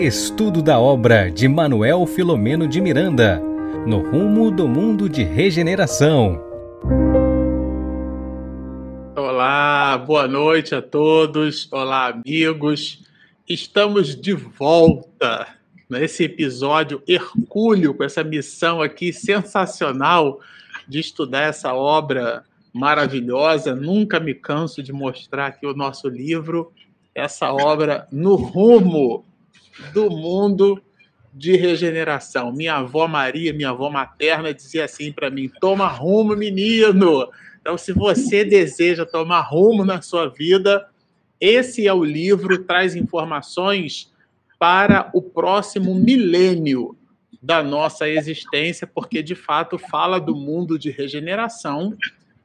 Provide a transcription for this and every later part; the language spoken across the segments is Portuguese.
Estudo da obra de Manuel Filomeno de Miranda, no rumo do mundo de regeneração. Olá, boa noite a todos. Olá, amigos. Estamos de volta nesse episódio hercúleo, com essa missão aqui sensacional de estudar essa obra maravilhosa. Nunca me canso de mostrar aqui o nosso livro, essa obra no rumo do mundo de regeneração. Minha avó Maria, minha avó materna, dizia assim para mim: toma rumo, menino. Então, se você deseja tomar rumo na sua vida, esse é o livro, traz informações para o próximo milênio da nossa existência, porque de fato fala do mundo de regeneração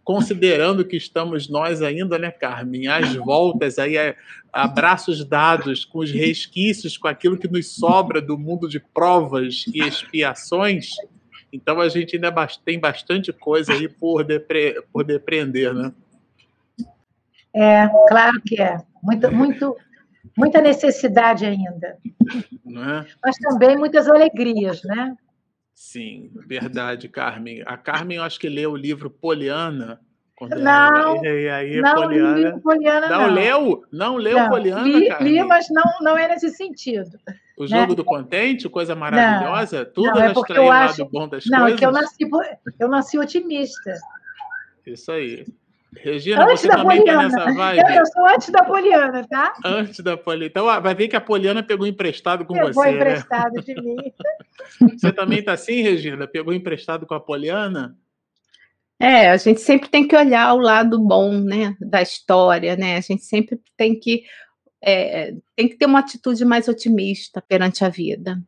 considerando que estamos nós ainda, né, Carmen, às voltas, aí, abraços dados com os resquícios, com aquilo que nos sobra do mundo de provas e expiações, então a gente ainda tem bastante coisa aí por, depre, por depreender, né? É, claro que é. Muito, muito, muita necessidade ainda. É? Mas também muitas alegrias, né? Sim, verdade, Carmen. A Carmen, eu acho que leu o livro Poliana. Não, ela... e aí, não Poliana... li Poliana, não. Não leu? Não leu não, Poliana, li, Carmen? Li, mas não, não é nesse sentido. O né? jogo né? do contente, coisa maravilhosa? Não, Tudo não, é porque eu acho... lado bom das não, coisas? Não, que eu nasci, eu nasci otimista. Isso aí. Regina, antes você também está nessa vibe? Eu, eu, sou antes da Poliana, tá? Antes da Poliana. Então, vai ver que a Poliana pegou emprestado com pegou você. Pegou né? emprestado né? de mim. Você também está assim, Regina? Pegou emprestado com a Poliana? É, a gente sempre tem que olhar o lado bom, né, da história, né? A gente sempre tem que é, tem que ter uma atitude mais otimista perante a vida.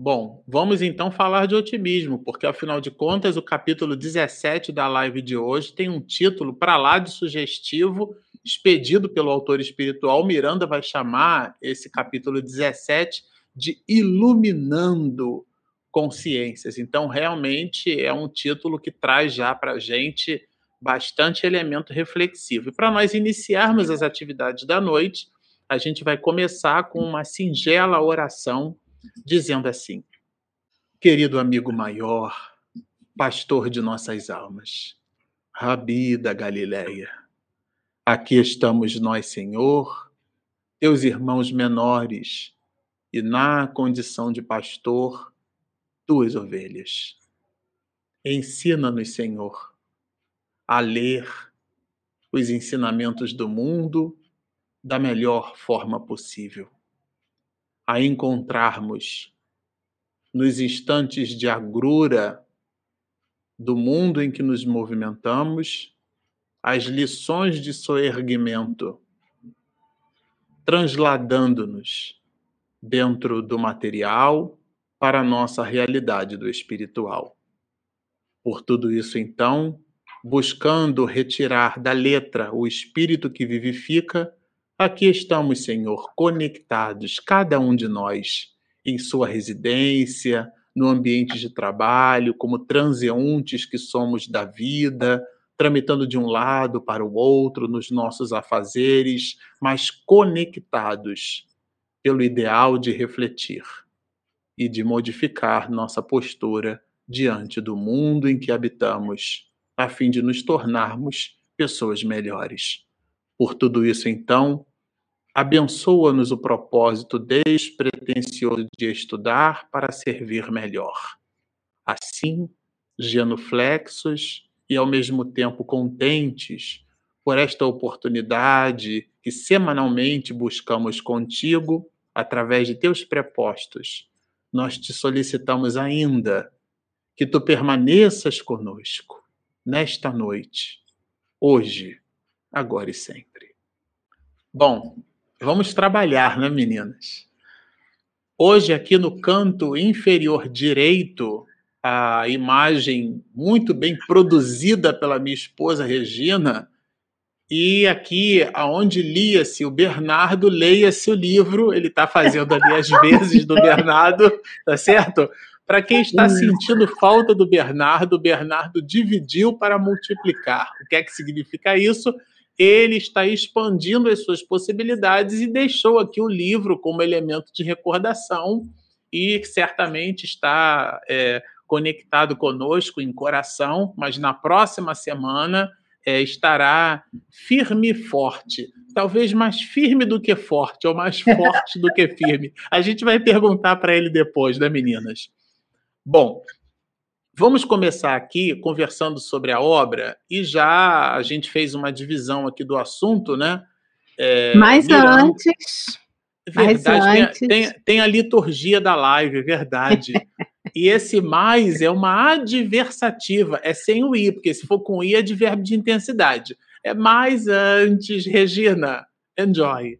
Bom, vamos então falar de otimismo, porque afinal de contas, o capítulo 17 da live de hoje tem um título para lá de sugestivo, expedido pelo autor espiritual. Miranda vai chamar esse capítulo 17 de Iluminando Consciências. Então, realmente é um título que traz já para a gente bastante elemento reflexivo. E para nós iniciarmos as atividades da noite, a gente vai começar com uma singela oração dizendo assim: Querido amigo maior, pastor de nossas almas, Rabi da Galileia, aqui estamos nós, Senhor, teus irmãos menores, e na condição de pastor, tuas ovelhas. Ensina-nos, Senhor, a ler os ensinamentos do mundo da melhor forma possível a encontrarmos nos instantes de agrura do mundo em que nos movimentamos as lições de soerguimento, transladando-nos dentro do material para a nossa realidade do espiritual. Por tudo isso, então, buscando retirar da letra o espírito que vivifica, Aqui estamos, Senhor, conectados, cada um de nós, em sua residência, no ambiente de trabalho, como transeuntes que somos da vida, tramitando de um lado para o outro nos nossos afazeres, mas conectados pelo ideal de refletir e de modificar nossa postura diante do mundo em que habitamos, a fim de nos tornarmos pessoas melhores. Por tudo isso, então, abençoa-nos o propósito despretensioso de estudar para servir melhor. Assim, genuflexos e ao mesmo tempo contentes por esta oportunidade que semanalmente buscamos contigo através de teus prepostos, nós te solicitamos ainda que tu permaneças conosco nesta noite, hoje, agora e sempre. Bom, Vamos trabalhar, né, meninas? Hoje, aqui no canto inferior direito, a imagem muito bem produzida pela minha esposa Regina, e aqui, aonde lia-se o Bernardo, leia-se o livro, ele está fazendo ali as vezes do Bernardo, tá certo? Para quem está sentindo falta do Bernardo, o Bernardo dividiu para multiplicar. O que é que significa isso? Ele está expandindo as suas possibilidades e deixou aqui o livro como elemento de recordação e certamente está é, conectado conosco em coração, mas na próxima semana é, estará firme e forte. Talvez mais firme do que forte, ou mais forte do que firme. A gente vai perguntar para ele depois, né, meninas? Bom, vamos começar aqui conversando sobre a obra, e já a gente fez uma divisão aqui do assunto, né? É, Mas antes. Verdade, Mas antes... Tem, tem, tem a liturgia da live, é verdade. E esse mais é uma adversativa, é sem o i, porque se for com i é de verbo de intensidade. É mais antes, Regina. Enjoy.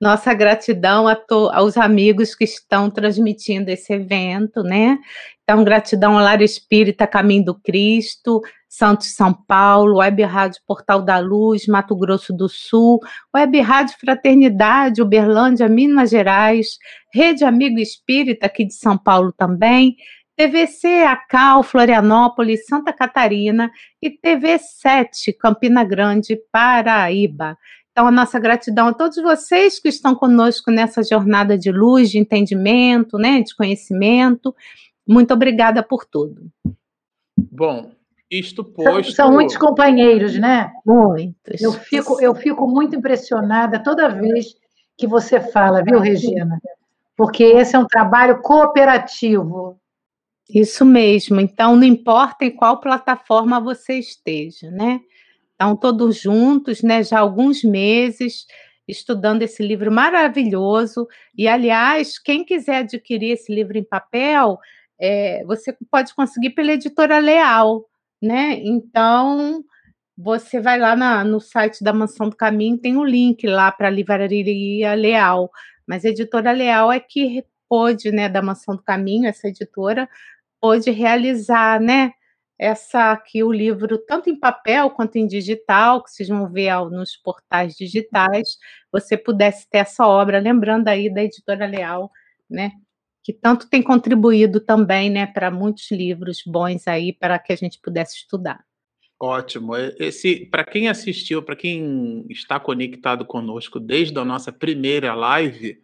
Nossa gratidão aos amigos que estão transmitindo esse evento, né? Então, gratidão ao Lar Espírita Caminho do Cristo, Santos São Paulo, Web Rádio Portal da Luz, Mato Grosso do Sul, Web Rádio Fraternidade, Uberlândia, Minas Gerais, Rede Amigo Espírita aqui de São Paulo também, TVC Acal, Florianópolis, Santa Catarina e TV 7, Campina Grande, Paraíba. Então, a nossa gratidão a todos vocês que estão conosco nessa jornada de luz, de entendimento, né, de conhecimento. Muito obrigada por tudo. Bom, isto posto. São, são muitos companheiros, né? Muitos. Eu fico, eu fico muito impressionada toda vez que você fala, viu, Regina? Porque esse é um trabalho cooperativo. Isso mesmo. Então, não importa em qual plataforma você esteja, né? Estão todos juntos, né? Já há alguns meses estudando esse livro maravilhoso. E, aliás, quem quiser adquirir esse livro em papel, é, você pode conseguir pela editora Leal, né? Então, você vai lá na, no site da Mansão do Caminho, tem um link lá para a Livraria Leal. Mas a editora Leal é que pôde, né, da Mansão do Caminho, essa editora, pôde realizar, né, essa aqui, o livro, tanto em papel quanto em digital, que vocês vão ver nos portais digitais, você pudesse ter essa obra, lembrando aí da editora Leal, né? Que tanto tem contribuído também, né, para muitos livros bons aí para que a gente pudesse estudar. Ótimo. Esse, para quem assistiu, para quem está conectado conosco desde a nossa primeira live,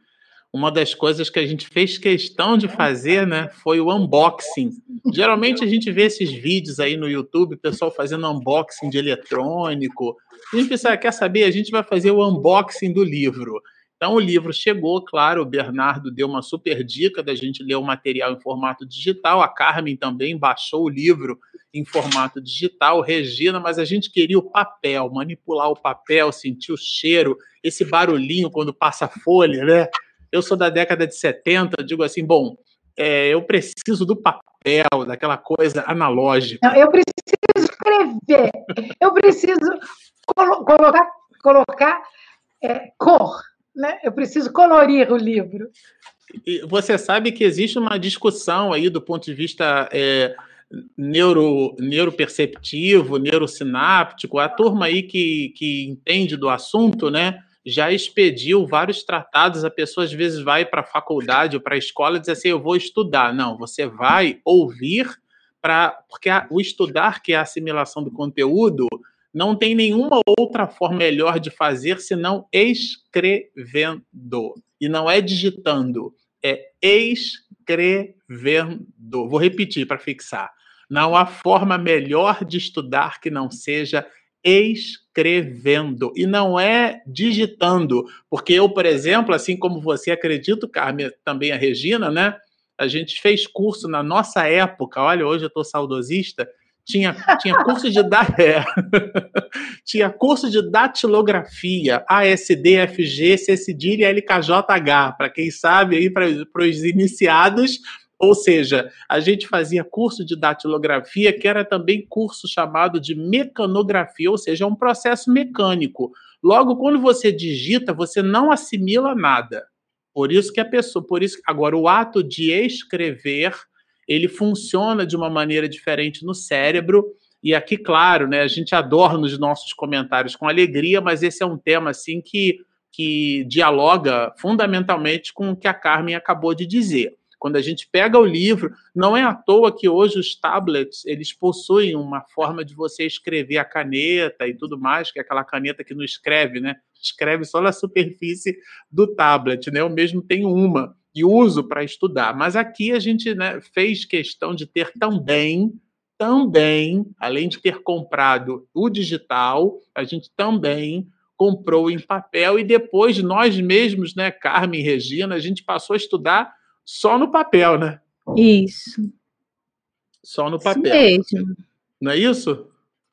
uma das coisas que a gente fez questão de fazer, né, foi o unboxing. Geralmente a gente vê esses vídeos aí no YouTube, pessoal fazendo unboxing de eletrônico. A gente pensa, ah, quer saber? A gente vai fazer o unboxing do livro. Então o livro chegou, claro, o Bernardo deu uma super dica da gente ler o material em formato digital, a Carmen também baixou o livro em formato digital, Regina, mas a gente queria o papel, manipular o papel, sentir o cheiro, esse barulhinho quando passa a folha, né? eu sou da década de 70, digo assim, bom, é, eu preciso do papel, daquela coisa analógica. Não, eu preciso escrever, eu preciso colo colocar, colocar é, cor, né? eu preciso colorir o livro. E você sabe que existe uma discussão aí do ponto de vista é, neuro, neuroperceptivo, neurosináptico, a turma aí que, que entende do assunto, né? já expediu vários tratados. A pessoa às vezes vai para a faculdade ou para a escola e diz assim: eu vou estudar. Não, você vai ouvir para. Porque a, o estudar, que é a assimilação do conteúdo, não tem nenhuma outra forma melhor de fazer senão escrevendo. E não é digitando, é escrevendo. Vou repetir para fixar. Não há forma melhor de estudar que não seja escrevendo e não é digitando, porque eu, por exemplo, assim como você acredito, Carmen, também a Regina, né? A gente fez curso na nossa época, olha, hoje eu estou saudosista, tinha, tinha curso de da, é, tinha curso de datilografia, ASD, FG, C cedilha LKJH, para quem sabe aí para os iniciados, ou seja, a gente fazia curso de datilografia, que era também curso chamado de mecanografia, ou seja, é um processo mecânico. Logo, quando você digita, você não assimila nada. Por isso que a pessoa, por isso agora o ato de escrever, ele funciona de uma maneira diferente no cérebro. E aqui, claro, né, a gente adora nos nossos comentários com alegria, mas esse é um tema assim que que dialoga fundamentalmente com o que a Carmen acabou de dizer. Quando a gente pega o livro, não é à toa que hoje os tablets eles possuem uma forma de você escrever a caneta e tudo mais, que é aquela caneta que não escreve, né? Escreve só na superfície do tablet, né? Eu mesmo tenho uma e uso para estudar. Mas aqui a gente né, fez questão de ter também, também, além de ter comprado o digital, a gente também comprou em papel e depois nós mesmos, né, Carmen e Regina, a gente passou a estudar só no papel, né? Isso. Só no papel. Isso mesmo. Não é isso?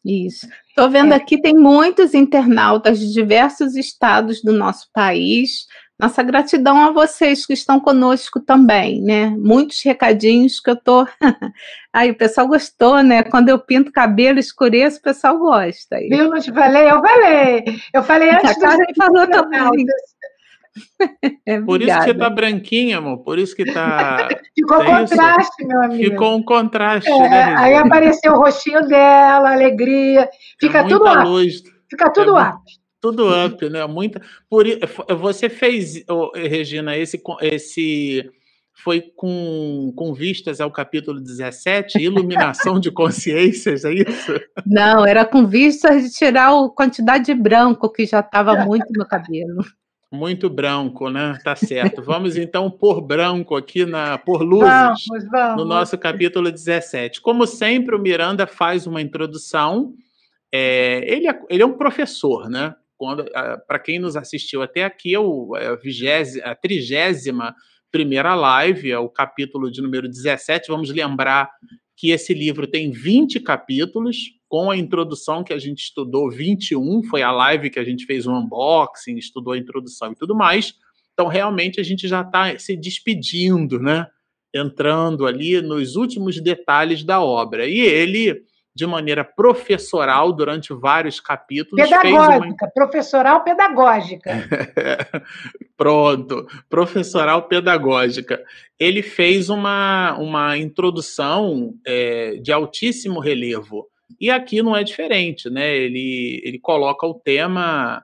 Isso. Estou vendo é. aqui, tem muitos internautas de diversos estados do nosso país nossa gratidão a vocês que estão conosco também, né? Muitos recadinhos que eu tô. Aí o pessoal gostou, né? Quando eu pinto cabelo, escureço, o pessoal gosta. Viu? Não te falei? Eu falei. Eu falei antes. Gente falou também. É, Por isso que tá branquinha, amor. Por isso que tá. Ficou é contraste, isso? meu amigo. Ficou um contraste, é, né? Aí apareceu o rostinho dela, alegria. Fica é tudo up. Luz. Fica tudo é up. Tudo up, né? Muita. Por, você fez, Regina, esse, esse foi com, com vistas ao capítulo 17, iluminação de consciências, é isso? Não, era com vistas de tirar a quantidade de branco que já estava muito no cabelo. Muito branco, né? Tá certo. Vamos então por branco aqui na por luzes vamos, vamos. no nosso capítulo 17. Como sempre, o Miranda faz uma introdução. É, ele, é, ele é um professor, né? Quando para quem nos assistiu até aqui, é, é a, vigésima, a trigésima primeira live, é o capítulo de número 17. Vamos lembrar que esse livro tem 20 capítulos, com a introdução que a gente estudou 21, foi a live que a gente fez um unboxing, estudou a introdução e tudo mais. Então, realmente, a gente já está se despedindo, né? Entrando ali nos últimos detalhes da obra. E ele de maneira professoral durante vários capítulos. Pedagógica, uma... professoral pedagógica. Pronto, professoral pedagógica. Ele fez uma, uma introdução é, de altíssimo relevo. E aqui não é diferente, né? Ele, ele coloca o tema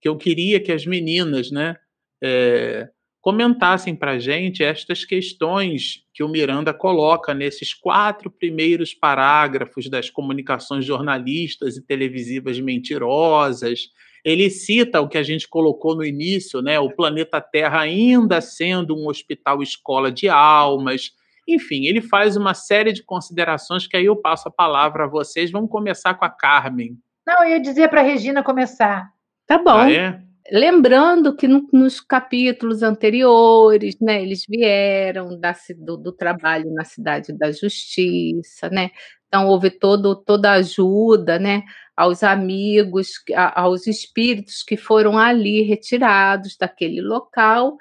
que eu queria que as meninas, né? É, comentassem para a gente estas questões que o Miranda coloca nesses quatro primeiros parágrafos das comunicações jornalistas e televisivas mentirosas. Ele cita o que a gente colocou no início, né? O planeta Terra ainda sendo um hospital escola de almas. Enfim, ele faz uma série de considerações que aí eu passo a palavra a vocês. Vamos começar com a Carmen. Não, eu ia dizer para a Regina começar. Tá bom. Ah, é? Lembrando que no, nos capítulos anteriores, né, eles vieram da, do, do, trabalho na cidade da Justiça, né? Então houve todo, toda a ajuda, né, aos amigos, aos espíritos que foram ali retirados daquele local.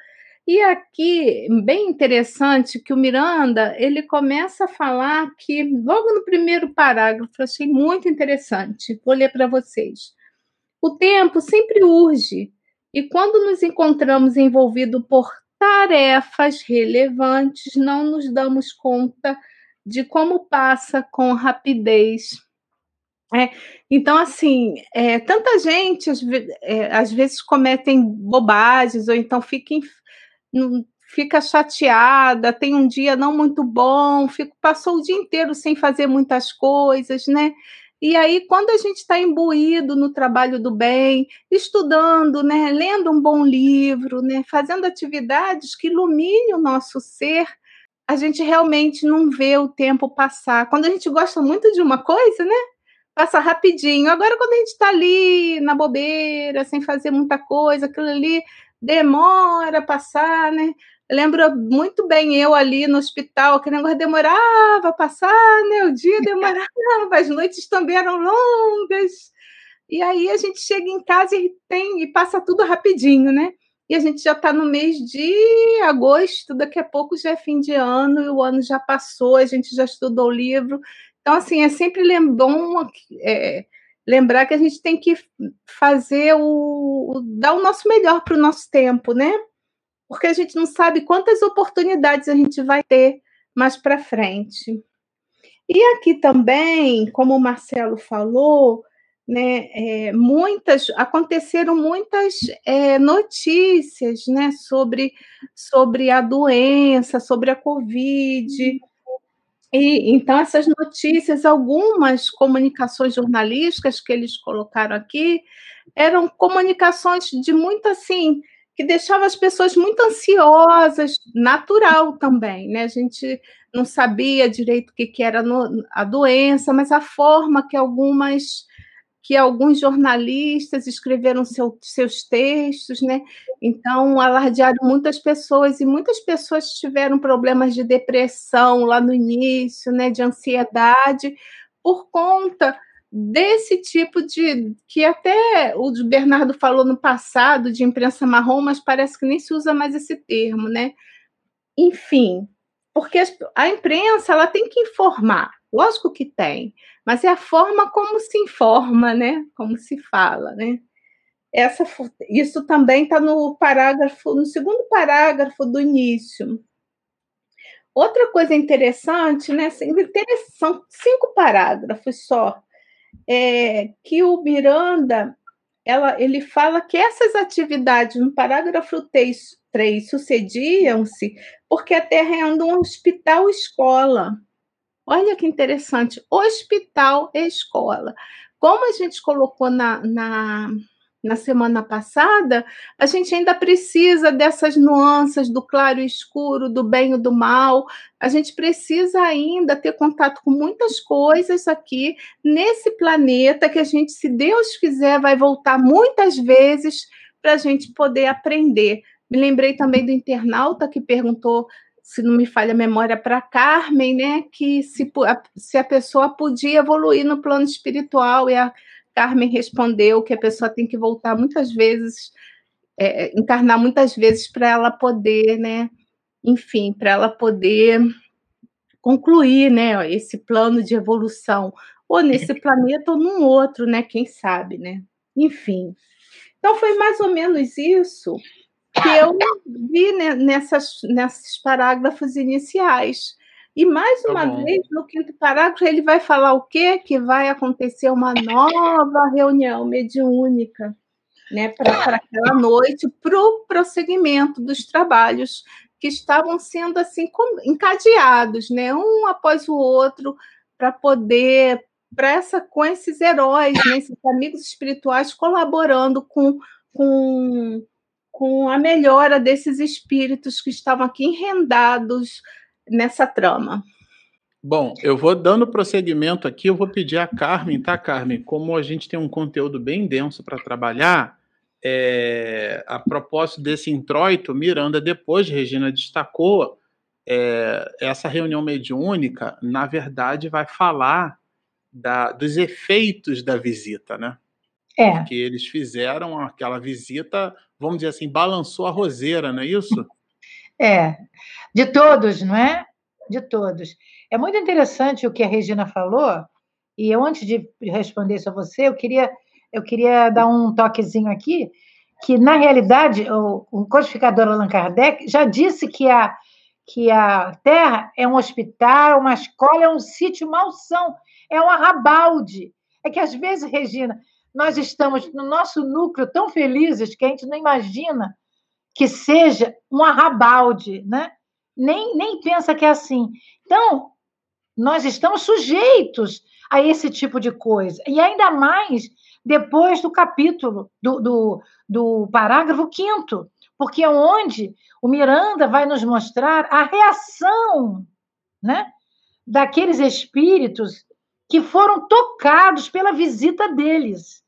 E aqui, bem interessante que o Miranda, ele começa a falar que logo no primeiro parágrafo, achei muito interessante. Vou ler para vocês. O tempo sempre urge e quando nos encontramos envolvidos por tarefas relevantes, não nos damos conta de como passa com rapidez. É, então, assim, é, tanta gente às, é, às, vezes cometem bobagens ou então fica, fica chateada, tem um dia não muito bom, fico, passou o dia inteiro sem fazer muitas coisas, né? E aí, quando a gente está imbuído no trabalho do bem, estudando, né, lendo um bom livro, né, fazendo atividades que iluminem o nosso ser, a gente realmente não vê o tempo passar. Quando a gente gosta muito de uma coisa, né, passa rapidinho. Agora, quando a gente está ali na bobeira, sem fazer muita coisa, aquilo ali demora a passar, né? Lembro muito bem eu ali no hospital, que negócio demorava a passar, né? O dia demorava, as noites também eram longas. E aí a gente chega em casa e tem e passa tudo rapidinho, né? E a gente já está no mês de agosto, daqui a pouco já é fim de ano, e o ano já passou, a gente já estudou o livro. Então, assim, é sempre bom é, lembrar que a gente tem que fazer o. dar o nosso melhor para o nosso tempo, né? Porque a gente não sabe quantas oportunidades a gente vai ter mais para frente. E aqui também, como o Marcelo falou, né, é, muitas aconteceram muitas é, notícias, né, sobre sobre a doença, sobre a covid. E então essas notícias, algumas comunicações jornalísticas que eles colocaram aqui, eram comunicações de muito assim que deixava as pessoas muito ansiosas, natural também, né? A gente não sabia direito o que, que era no, a doença, mas a forma que algumas que alguns jornalistas escreveram seu, seus textos, né? Então, alardearam muitas pessoas e muitas pessoas tiveram problemas de depressão lá no início, né? De ansiedade, por conta desse tipo de que até o Bernardo falou no passado de imprensa marrom, mas parece que nem se usa mais esse termo, né? Enfim, porque a imprensa ela tem que informar, lógico que tem, mas é a forma como se informa, né? Como se fala, né? Essa, isso também está no parágrafo, no segundo parágrafo do início. Outra coisa interessante, né? São cinco parágrafos só, é, que o Miranda ela, ele fala que essas atividades no parágrafo 3, 3 sucediam-se porque a Terra é um hospital escola. Olha que interessante, hospital escola. Como a gente colocou na, na, na semana passada, a gente ainda precisa dessas nuances do claro e escuro, do bem e do mal. A gente precisa ainda ter contato com muitas coisas aqui nesse planeta que a gente, se Deus quiser, vai voltar muitas vezes para a gente poder aprender. Me lembrei também do internauta que perguntou se não me falha a memória, para Carmen, né, que se, se a pessoa podia evoluir no plano espiritual, e a Carmen respondeu que a pessoa tem que voltar muitas vezes, é, encarnar muitas vezes para ela poder, né, enfim, para ela poder concluir, né, esse plano de evolução, ou nesse planeta ou num outro, né, quem sabe, né, enfim. Então, foi mais ou menos isso que eu vi né, nessas, nesses parágrafos iniciais. E mais tá uma vez, no quinto parágrafo, ele vai falar o quê? Que vai acontecer uma nova reunião mediúnica né, para aquela noite, para o prosseguimento dos trabalhos que estavam sendo assim encadeados, né, um após o outro, para poder para essa com esses heróis, né, esses amigos espirituais colaborando com, com com a melhora desses espíritos que estavam aqui enrendados nessa trama. Bom, eu vou dando prosseguimento aqui, eu vou pedir a Carmen, tá, Carmen? Como a gente tem um conteúdo bem denso para trabalhar, é, a propósito desse introito, Miranda, depois, Regina destacou, é, essa reunião mediúnica, na verdade, vai falar da, dos efeitos da visita, né? É. Que eles fizeram aquela visita vamos dizer assim, balançou a roseira, não é isso? É, de todos, não é? De todos. É muito interessante o que a Regina falou, e eu, antes de responder isso a você, eu queria, eu queria dar um toquezinho aqui, que, na realidade, o, o codificador Allan Kardec já disse que a, que a Terra é um hospital, uma escola, é um sítio malsão, é um arrabalde. É que, às vezes, Regina, nós estamos no nosso núcleo tão felizes que a gente não imagina que seja um arrabalde, né? Nem, nem pensa que é assim. Então, nós estamos sujeitos a esse tipo de coisa. E ainda mais depois do capítulo, do, do, do parágrafo quinto, porque é onde o Miranda vai nos mostrar a reação né, daqueles espíritos que foram tocados pela visita deles.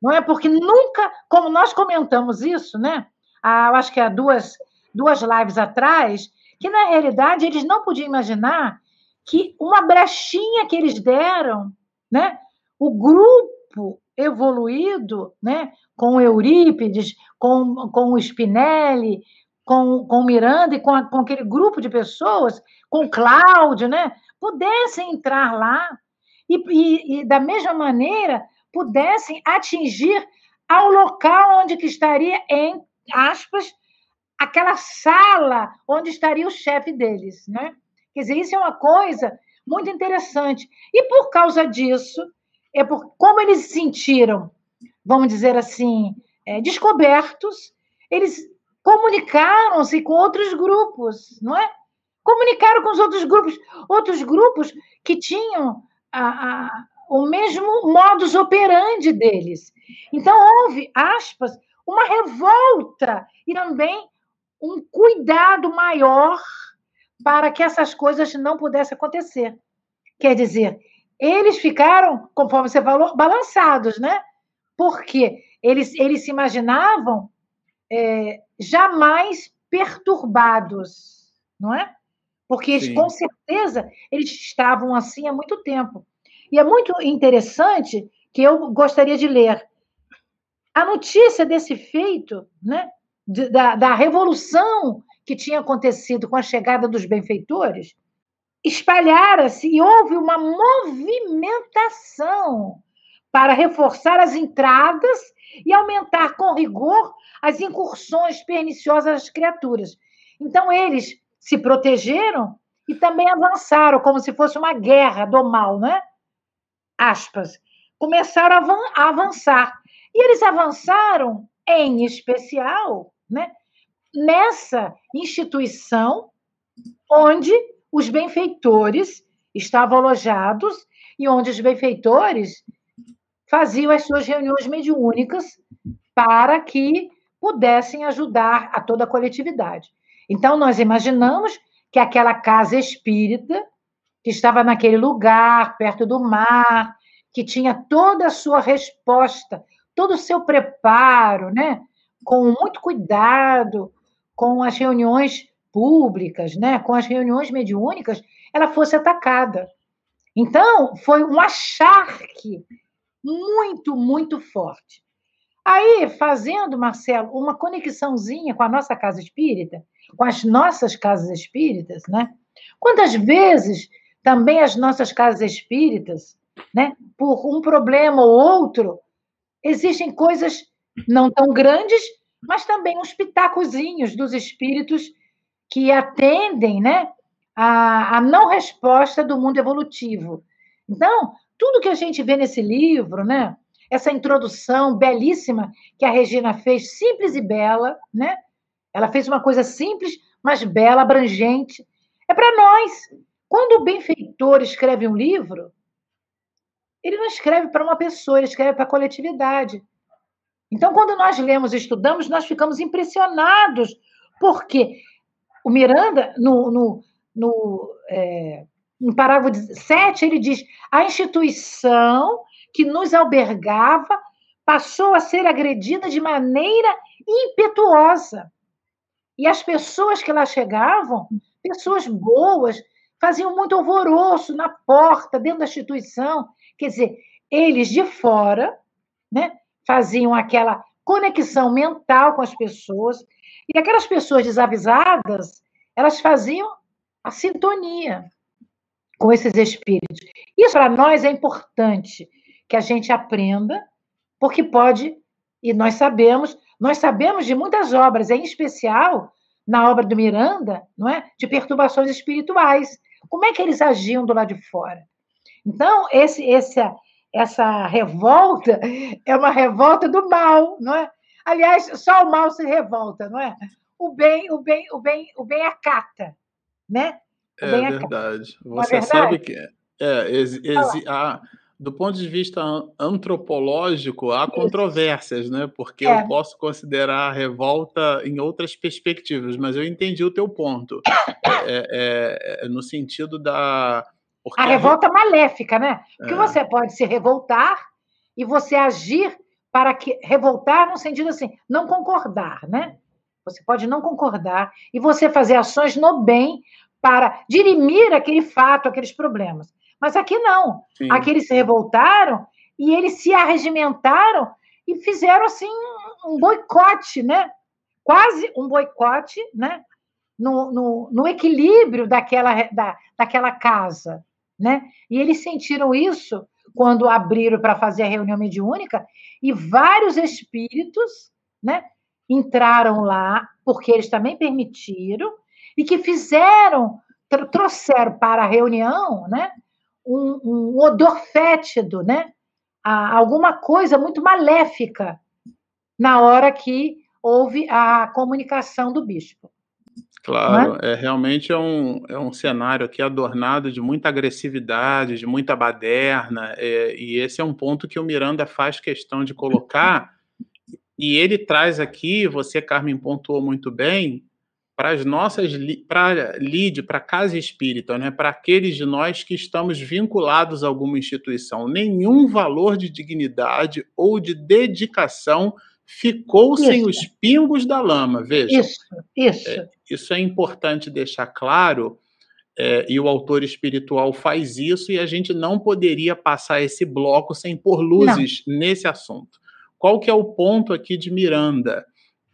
Não é porque nunca, como nós comentamos isso, né? Há, eu acho que há duas, duas lives atrás, que na realidade eles não podiam imaginar que uma brechinha que eles deram, né? O grupo evoluído, né? Com o Eurípides, com, com o Spinelli, com, com o Miranda e com, a, com aquele grupo de pessoas, com o Cláudio, né? Pudessem entrar lá e, e, e da mesma maneira pudessem atingir ao local onde que estaria, em aspas, aquela sala onde estaria o chefe deles, né? Quer dizer, isso é uma coisa muito interessante. E por causa disso, é por como eles se sentiram, vamos dizer assim, é, descobertos, eles comunicaram-se com outros grupos, não é? Comunicaram com os outros grupos, outros grupos que tinham a, a, o mesmo modus operandi deles. Então, houve, aspas, uma revolta e também um cuidado maior para que essas coisas não pudessem acontecer. Quer dizer, eles ficaram, conforme você falou, balançados, né? Porque eles, eles se imaginavam é, jamais perturbados, não é? Porque eles, com certeza eles estavam assim há muito tempo. E é muito interessante que eu gostaria de ler a notícia desse feito, né? da, da revolução que tinha acontecido com a chegada dos benfeitores, espalhara-se e houve uma movimentação para reforçar as entradas e aumentar com rigor as incursões perniciosas das criaturas. Então, eles se protegeram e também avançaram, como se fosse uma guerra do mal, né? Aspas. Começaram a avançar. E eles avançaram, em especial, né, nessa instituição onde os benfeitores estavam alojados e onde os benfeitores faziam as suas reuniões mediúnicas para que pudessem ajudar a toda a coletividade. Então, nós imaginamos que aquela casa espírita, que estava naquele lugar, perto do mar, que tinha toda a sua resposta, todo o seu preparo, né? com muito cuidado, com as reuniões públicas, né, com as reuniões mediúnicas, ela fosse atacada. Então, foi um acharque muito, muito forte. Aí, fazendo, Marcelo, uma conexãozinha com a nossa casa espírita, com as nossas casas espíritas, né? Quantas vezes também as nossas casas espíritas, né, por um problema ou outro, existem coisas não tão grandes, mas também uns pitacozinhos dos espíritos que atendem né, a, a não resposta do mundo evolutivo. Então, tudo que a gente vê nesse livro, né, essa introdução belíssima que a Regina fez, simples e bela, né? Ela fez uma coisa simples, mas bela, abrangente. É para nós. Quando o benfeitor escreve um livro, ele não escreve para uma pessoa, ele escreve para a coletividade. Então, quando nós lemos e estudamos, nós ficamos impressionados, porque o Miranda, no, no, no, é, no parágrafo 7, ele diz: a instituição que nos albergava passou a ser agredida de maneira impetuosa. E as pessoas que lá chegavam, pessoas boas, faziam muito alvoroço na porta, dentro da instituição. Quer dizer, eles de fora, né, faziam aquela conexão mental com as pessoas, e aquelas pessoas desavisadas, elas faziam a sintonia com esses espíritos. Isso para nós é importante que a gente aprenda, porque pode, e nós sabemos, nós sabemos de muitas obras, em especial na obra do Miranda, não é? De perturbações espirituais. Como é que eles agiam do lado de fora? Então, esse, esse, essa revolta é uma revolta do mal, não é? Aliás, só o mal se revolta, não é? O bem, o bem, o bem, o bem acata, né? O é verdade. Acata. Você é verdade? sabe que é, exi, há, do ponto de vista antropológico, há controvérsias, né? Porque é. eu posso considerar a revolta em outras perspectivas, mas eu entendi o teu ponto. É, é, é no sentido da porque a revolta a... maléfica, né? Porque é. você pode se revoltar e você agir para que revoltar no sentido assim, não concordar, né? Você pode não concordar e você fazer ações no bem para dirimir aquele fato, aqueles problemas. Mas aqui não. Sim. Aqui eles se revoltaram e eles se arregimentaram e fizeram assim um boicote, né? Quase um boicote, né? No, no, no equilíbrio daquela, da, daquela casa né? E eles sentiram isso quando abriram para fazer a reunião mediúnica e vários espíritos, né, entraram lá porque eles também permitiram e que fizeram trouxeram para a reunião, né, um, um odor fétido, né, a alguma coisa muito maléfica na hora que houve a comunicação do bispo. Claro, é? é? realmente é um, é um cenário aqui adornado de muita agressividade, de muita baderna, é, e esse é um ponto que o Miranda faz questão de colocar, e ele traz aqui, você, Carmen, pontuou muito bem, para as nossas, para LID, para Casa Espírita, né, para aqueles de nós que estamos vinculados a alguma instituição, nenhum valor de dignidade ou de dedicação ficou isso. sem os pingos da lama, veja. Isso, isso. É, isso é importante deixar claro, é, e o autor espiritual faz isso, e a gente não poderia passar esse bloco sem pôr luzes não. nesse assunto. Qual que é o ponto aqui de Miranda?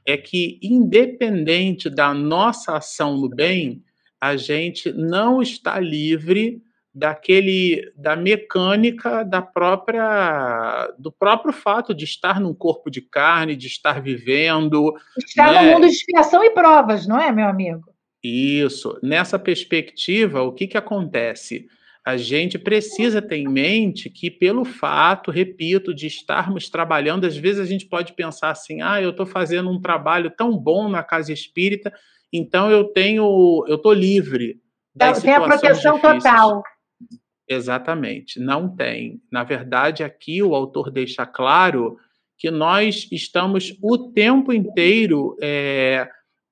É que, independente da nossa ação no bem, a gente não está livre daquele da mecânica da própria do próprio fato de estar num corpo de carne, de estar vivendo, estar né? no mundo de expiação e provas, não é, meu amigo? Isso. Nessa perspectiva, o que que acontece? A gente precisa ter em mente que, pelo fato, repito, de estarmos trabalhando, às vezes a gente pode pensar assim: ah, eu estou fazendo um trabalho tão bom na casa espírita, então eu tenho, eu estou livre. Tem a proteção difíceis. total. Exatamente, não tem. Na verdade, aqui o autor deixa claro que nós estamos o tempo inteiro, é,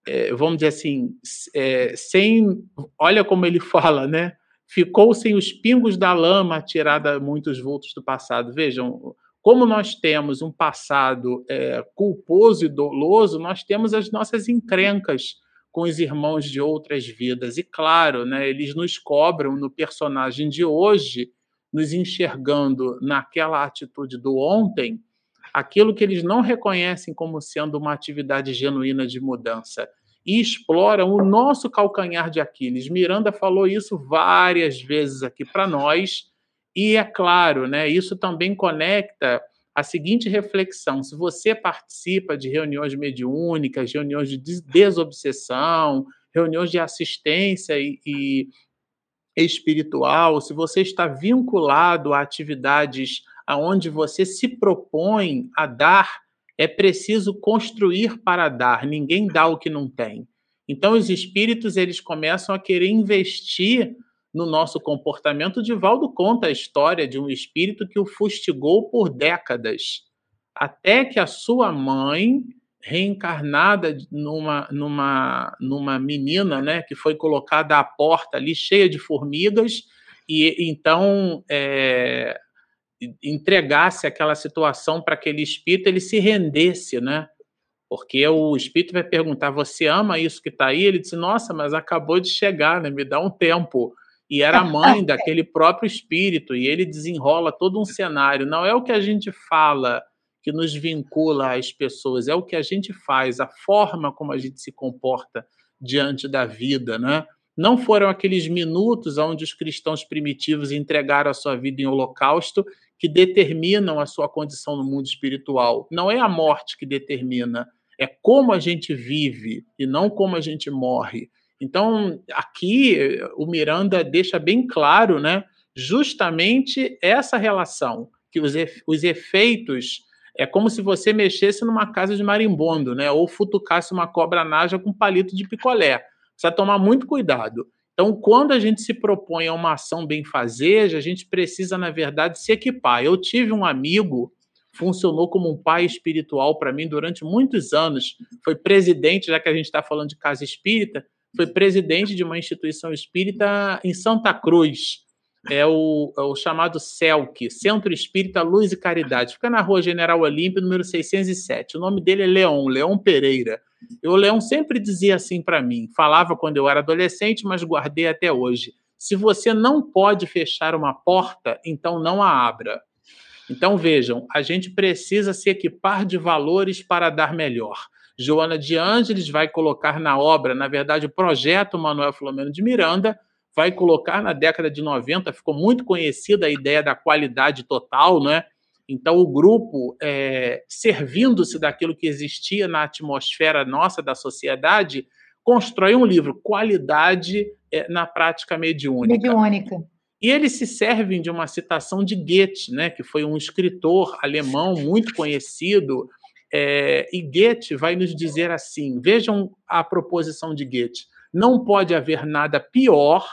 é, vamos dizer assim, é, sem. Olha como ele fala, né? Ficou sem os pingos da lama tirada muitos vultos do passado. Vejam, como nós temos um passado culposo e doloso, nós temos as nossas encrencas com os irmãos de outras vidas. E claro, né, eles nos cobram no personagem de hoje, nos enxergando naquela atitude do ontem, aquilo que eles não reconhecem como sendo uma atividade genuína de mudança e exploram o nosso calcanhar de Aquiles. Miranda falou isso várias vezes aqui para nós, e é claro, né, isso também conecta a seguinte reflexão: se você participa de reuniões mediúnicas, reuniões de desobsessão, reuniões de assistência e, e espiritual, se você está vinculado a atividades aonde você se propõe a dar, é preciso construir para dar. Ninguém dá o que não tem. Então os espíritos eles começam a querer investir no nosso comportamento, Divaldo conta a história de um espírito que o fustigou por décadas, até que a sua mãe, reencarnada numa, numa, numa menina, né, que foi colocada à porta ali, cheia de formigas, e então é, entregasse aquela situação para aquele espírito, ele se rendesse, né? Porque o espírito vai perguntar: Você ama isso que está aí? Ele disse: Nossa, mas acabou de chegar, né? Me dá um tempo e era mãe daquele próprio espírito, e ele desenrola todo um cenário. Não é o que a gente fala que nos vincula às pessoas, é o que a gente faz, a forma como a gente se comporta diante da vida, né? Não foram aqueles minutos onde os cristãos primitivos entregaram a sua vida em holocausto que determinam a sua condição no mundo espiritual. Não é a morte que determina, é como a gente vive e não como a gente morre. Então, aqui o Miranda deixa bem claro, né, justamente essa relação, que os, os efeitos é como se você mexesse numa casa de marimbondo, né, ou futucasse uma cobra naja com palito de picolé. Precisa tomar muito cuidado. Então, quando a gente se propõe a uma ação bem fazer, a gente precisa, na verdade, se equipar. Eu tive um amigo, funcionou como um pai espiritual para mim durante muitos anos, foi presidente, já que a gente está falando de casa espírita, foi presidente de uma instituição espírita em Santa Cruz. É o, é o chamado CELC, Centro Espírita Luz e Caridade. Fica na rua General Olímpio, número 607. O nome dele é Leon, Leon Pereira. E o Leon sempre dizia assim para mim, falava quando eu era adolescente, mas guardei até hoje. Se você não pode fechar uma porta, então não a abra. Então vejam, a gente precisa se equipar de valores para dar melhor. Joana de Ângeles vai colocar na obra, na verdade, o projeto Manuel Filomeno de Miranda, vai colocar na década de 90, ficou muito conhecida a ideia da qualidade total, né? Então, o grupo, é, servindo-se daquilo que existia na atmosfera nossa da sociedade, constrói um livro, Qualidade é, na Prática Mediúnica. Mediúnica. E eles se servem de uma citação de Goethe, né, que foi um escritor alemão muito conhecido. É, e Goethe vai nos dizer assim: vejam a proposição de Goethe. Não pode haver nada pior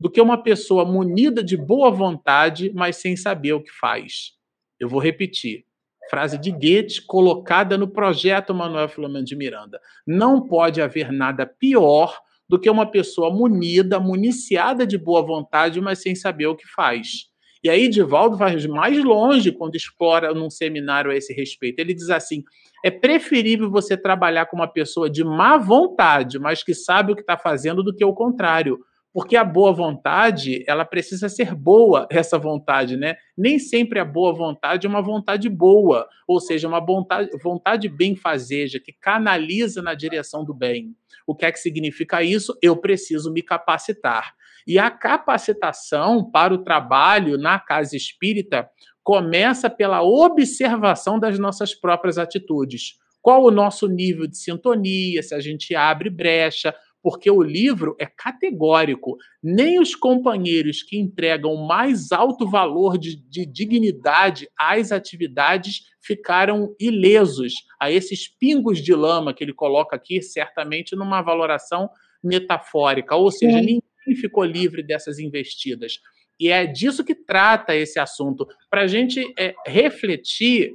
do que uma pessoa munida de boa vontade, mas sem saber o que faz. Eu vou repetir. Frase de Goethe colocada no projeto Manuel Filomeno de Miranda. Não pode haver nada pior do que uma pessoa munida, municiada de boa vontade, mas sem saber o que faz. E aí, Divaldo vai mais longe quando explora num seminário a esse respeito. Ele diz assim: é preferível você trabalhar com uma pessoa de má vontade, mas que sabe o que está fazendo, do que o contrário. Porque a boa vontade, ela precisa ser boa, essa vontade, né? Nem sempre a boa vontade é uma vontade boa, ou seja, uma vontade, vontade benfazeja, que canaliza na direção do bem. O que é que significa isso? Eu preciso me capacitar. E a capacitação para o trabalho na casa espírita começa pela observação das nossas próprias atitudes. Qual o nosso nível de sintonia, se a gente abre brecha, porque o livro é categórico. Nem os companheiros que entregam mais alto valor de, de, dignidade às atividades ficaram ilesos a esses pingos de lama que ele coloca aqui, certamente numa valoração metafórica. Ou seja, Sim. Ninguém ficou livre dessas investidas. E é disso que trata esse assunto, para a gente é, refletir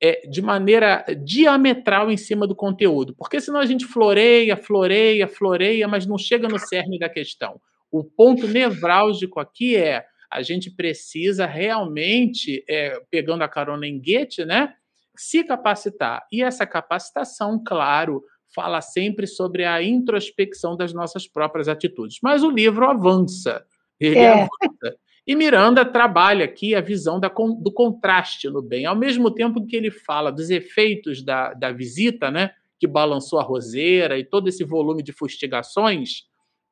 é, de maneira diametral em cima do conteúdo, porque senão a gente floreia, floreia, floreia, mas não chega no cerne da questão. O ponto nevrálgico aqui é a gente precisa realmente, é, pegando a carona em Goethe, né, se capacitar. E essa capacitação, claro, fala sempre sobre a introspecção das nossas próprias atitudes. Mas o livro avança. Ele é. avança. E Miranda trabalha aqui a visão da, do contraste no bem, ao mesmo tempo que ele fala dos efeitos da, da visita, né, que balançou a roseira e todo esse volume de fustigações.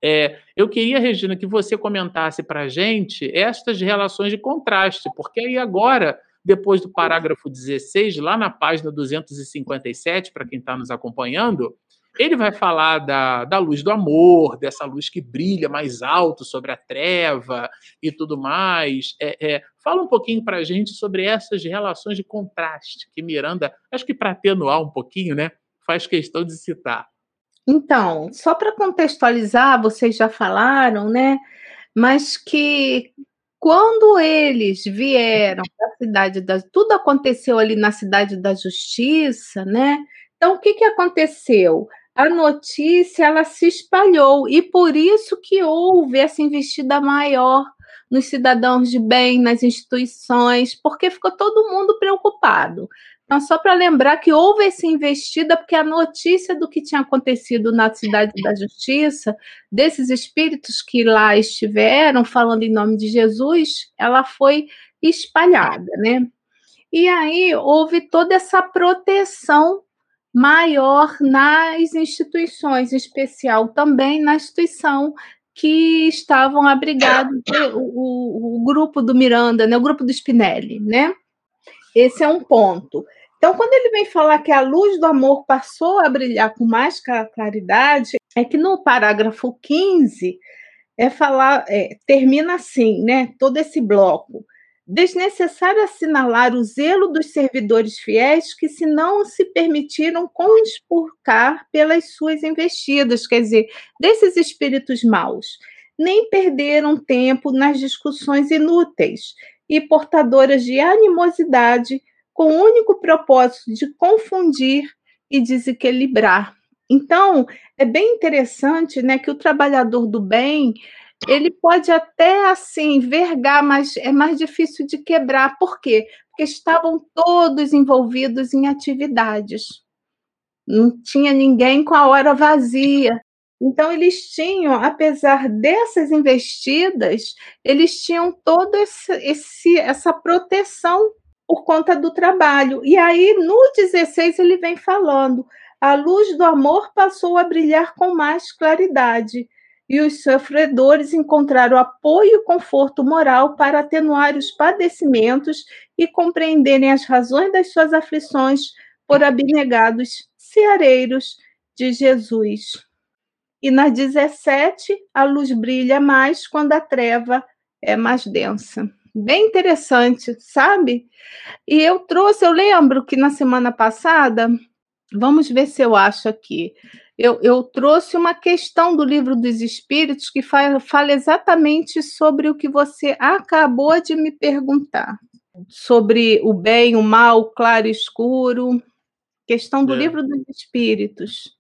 É, eu queria, Regina, que você comentasse para a gente estas relações de contraste, porque aí agora, depois do parágrafo 16, lá na página 257, para quem está nos acompanhando, ele vai falar da, da luz do amor, dessa luz que brilha mais alto sobre a treva e tudo mais. É, é, fala um pouquinho para a gente sobre essas relações de contraste que Miranda, acho que para atenuar um pouquinho, né, faz questão de citar. Então, só para contextualizar, vocês já falaram, né? Mas que quando eles vieram para a cidade da. Tudo aconteceu ali na cidade da justiça, né? Então, o que, que aconteceu? a notícia ela se espalhou e por isso que houve essa investida maior nos cidadãos de bem, nas instituições, porque ficou todo mundo preocupado. Então, só para lembrar que houve essa investida, porque a notícia do que tinha acontecido na Cidade da Justiça, desses espíritos que lá estiveram falando em nome de Jesus, ela foi espalhada, né? E aí houve toda essa proteção maior nas instituições, em especial também na instituição que estavam abrigados, o, o, o, grupo do Miranda, né, o grupo do Spinelli, né? Esse é um ponto. Então, quando ele vem falar que a luz do amor passou a brilhar com mais claridade, é que no parágrafo 15 é falar, é, termina assim, né? Todo esse bloco desnecessário assinalar o zelo dos servidores fiéis que se não se permitiram conspurcar pelas suas investidas, quer dizer, desses espíritos maus, nem perderam tempo nas discussões inúteis e portadoras de animosidade com o único propósito de confundir e desequilibrar. Então, é bem interessante né, que o trabalhador do bem ele pode até assim vergar, mas é mais difícil de quebrar. Por quê? Porque estavam todos envolvidos em atividades. Não tinha ninguém com a hora vazia. Então, eles tinham, apesar dessas investidas, eles tinham toda essa proteção por conta do trabalho. E aí, no 16, ele vem falando: a luz do amor passou a brilhar com mais claridade e os sofredores encontraram apoio e conforto moral para atenuar os padecimentos e compreenderem as razões das suas aflições por abnegados ceareiros de Jesus. E na 17, a luz brilha mais quando a treva é mais densa. Bem interessante, sabe? E eu trouxe, eu lembro que na semana passada, vamos ver se eu acho aqui. Eu, eu, trouxe uma questão do livro dos Espíritos que fala, fala, exatamente sobre o que você acabou de me perguntar. Sobre o bem, o mal, claro e escuro. Questão do é. livro dos Espíritos.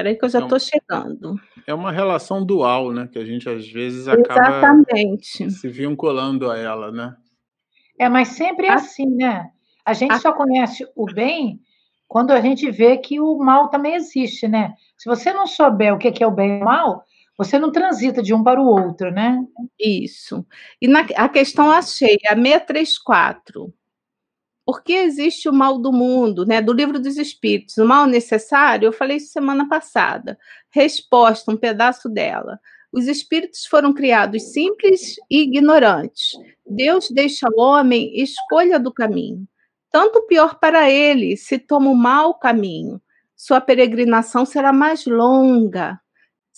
Espera aí que eu já estou é chegando. É uma relação dual, né? Que a gente às vezes acaba Exatamente. se vinculando a ela, né? É, mas sempre é assim, né? A gente só conhece o bem quando a gente vê que o mal também existe, né? Se você não souber o que é o bem e o mal, você não transita de um para o outro, né? Isso. E na, a questão achei, a 634. Por que existe o mal do mundo, né? Do livro dos Espíritos, o mal necessário? Eu falei isso semana passada. Resposta, um pedaço dela. Os espíritos foram criados simples e ignorantes. Deus deixa ao homem escolha do caminho tanto pior para ele se toma o mau caminho. Sua peregrinação será mais longa.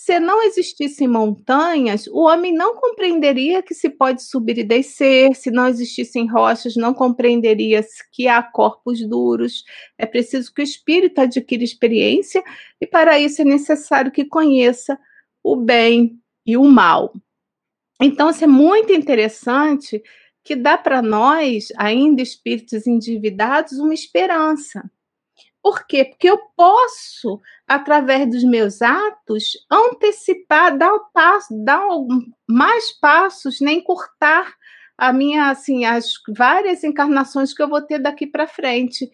Se não existissem montanhas, o homem não compreenderia que se pode subir e descer. Se não existissem rochas, não compreenderia que há corpos duros. É preciso que o espírito adquira experiência e, para isso, é necessário que conheça o bem e o mal. Então, isso é muito interessante que dá para nós, ainda espíritos endividados, uma esperança. Por quê? Porque eu posso, através dos meus atos, antecipar, dar, o passo, dar mais passos, nem cortar a minha, assim, as várias encarnações que eu vou ter daqui para frente,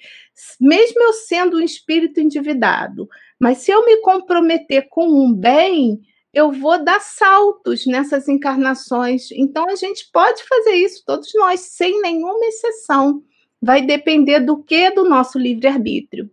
mesmo eu sendo um espírito endividado. Mas se eu me comprometer com um bem, eu vou dar saltos nessas encarnações. Então a gente pode fazer isso, todos nós, sem nenhuma exceção. Vai depender do que do nosso livre-arbítrio.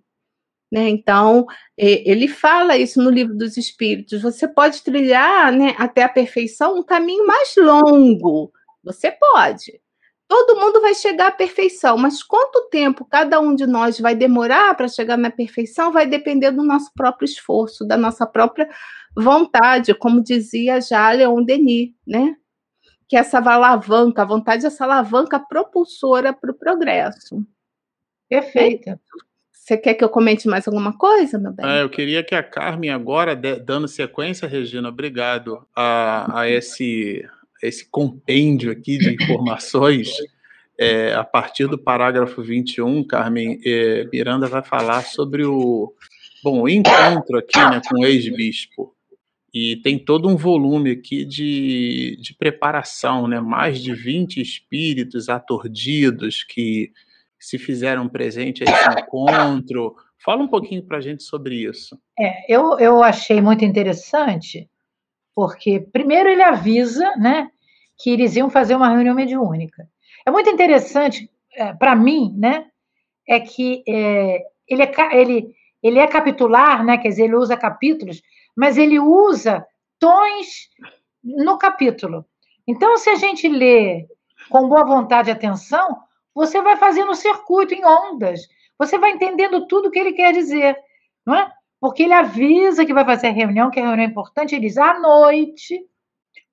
Né? Então, ele fala isso no livro dos Espíritos. Você pode trilhar né, até a perfeição um caminho mais longo. Você pode. Todo mundo vai chegar à perfeição, mas quanto tempo cada um de nós vai demorar para chegar na perfeição vai depender do nosso próprio esforço, da nossa própria vontade, como dizia já Leon Denis, né? Que essa alavanca, a vontade é essa alavanca propulsora para o progresso. Perfeita. Você quer que eu comente mais alguma coisa, meu bem? É, eu queria que a Carmen, agora, dando sequência, Regina, obrigado a, a esse, esse compêndio aqui de informações. É, a partir do parágrafo 21, Carmen, é, Miranda vai falar sobre o, bom, o encontro aqui né, com o ex-bispo. E tem todo um volume aqui de, de preparação, né? mais de 20 espíritos atordidos que se fizeram presente a esse encontro. Fala um pouquinho para a gente sobre isso. É, eu, eu achei muito interessante, porque primeiro ele avisa né, que eles iam fazer uma reunião mediúnica. É muito interessante, é, para mim, né, é que é, ele, é, ele, ele é capitular, né, quer dizer, ele usa capítulos mas ele usa tons no capítulo. Então, se a gente lê com boa vontade e atenção, você vai fazendo o circuito em ondas. Você vai entendendo tudo o que ele quer dizer, não é? Porque ele avisa que vai fazer a reunião, que a reunião é importante, ele diz à noite,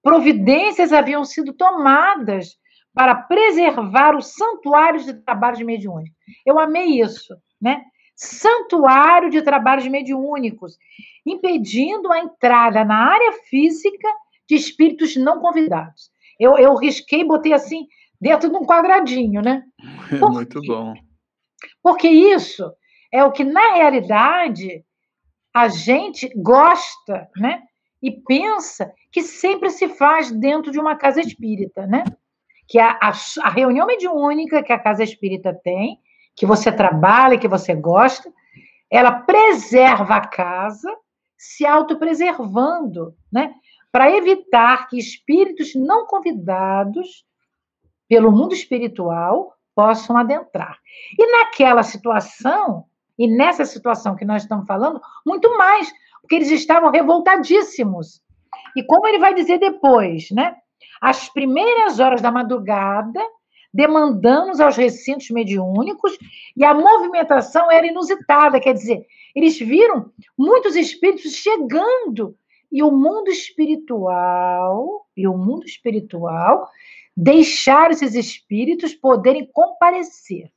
providências haviam sido tomadas para preservar os santuários de trabalhos mediúnicos. Eu amei isso, né? Santuário de trabalhos mediúnicos impedindo a entrada na área física de espíritos não convidados. Eu, eu risquei, botei assim, dentro de um quadradinho, né? Por Muito quê? bom. Porque isso é o que, na realidade, a gente gosta, né? E pensa que sempre se faz dentro de uma casa espírita, né? Que a, a, a reunião mediúnica que a casa espírita tem, que você trabalha, que você gosta, ela preserva a casa se autopreservando, né? Para evitar que espíritos não convidados pelo mundo espiritual possam adentrar. E naquela situação, e nessa situação que nós estamos falando, muito mais, porque eles estavam revoltadíssimos. E como ele vai dizer depois, né? As primeiras horas da madrugada, demandamos aos recintos mediúnicos, e a movimentação era inusitada, quer dizer, eles viram muitos espíritos chegando e o mundo espiritual, e o mundo espiritual deixar esses espíritos poderem comparecer.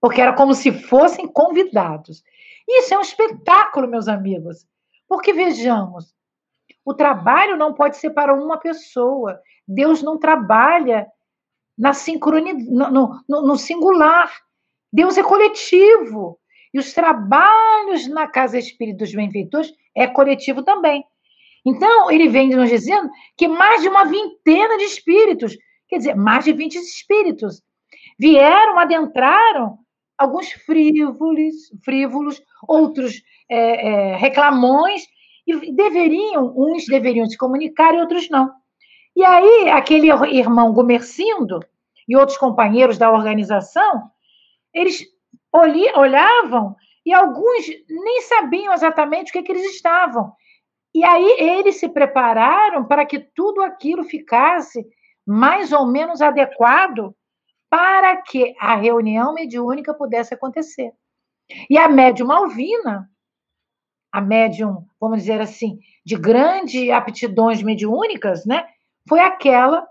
Porque era como se fossem convidados. Isso é um espetáculo, meus amigos. Porque vejamos, o trabalho não pode ser para uma pessoa. Deus não trabalha na no, no, no singular. Deus é coletivo. E os trabalhos na casa espírita dos benfeitores é coletivo também. Então, ele vem nos dizendo que mais de uma vintena de espíritos, quer dizer, mais de 20 espíritos, vieram, adentraram, alguns frívolos, frívolos outros é, é, reclamões, e deveriam, uns deveriam se comunicar e outros não. E aí, aquele irmão Gomercindo e outros companheiros da organização, eles olhavam e alguns nem sabiam exatamente o que, que eles estavam. E aí eles se prepararam para que tudo aquilo ficasse mais ou menos adequado para que a reunião mediúnica pudesse acontecer. E a médium Alvina, a médium, vamos dizer assim, de grandes aptidões mediúnicas, né, foi aquela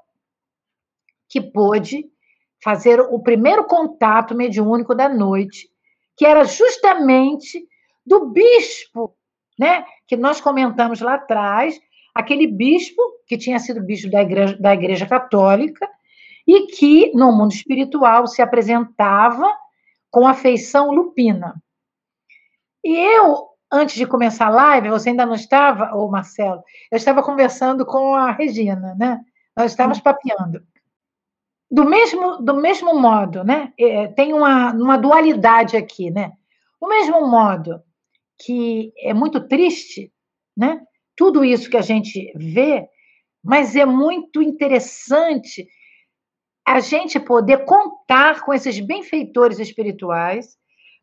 que pôde fazer o primeiro contato mediúnico da noite, que era justamente do bispo, né, que nós comentamos lá atrás, aquele bispo que tinha sido bispo da igreja, da igreja católica e que no mundo espiritual se apresentava com afeição lupina. E eu, antes de começar a live, você ainda não estava, ô Marcelo, eu estava conversando com a Regina, né? Nós estávamos papeando. Do mesmo, do mesmo modo, né? É, tem uma, uma dualidade aqui, né? Do mesmo modo que é muito triste, né? Tudo isso que a gente vê, mas é muito interessante a gente poder contar com esses benfeitores espirituais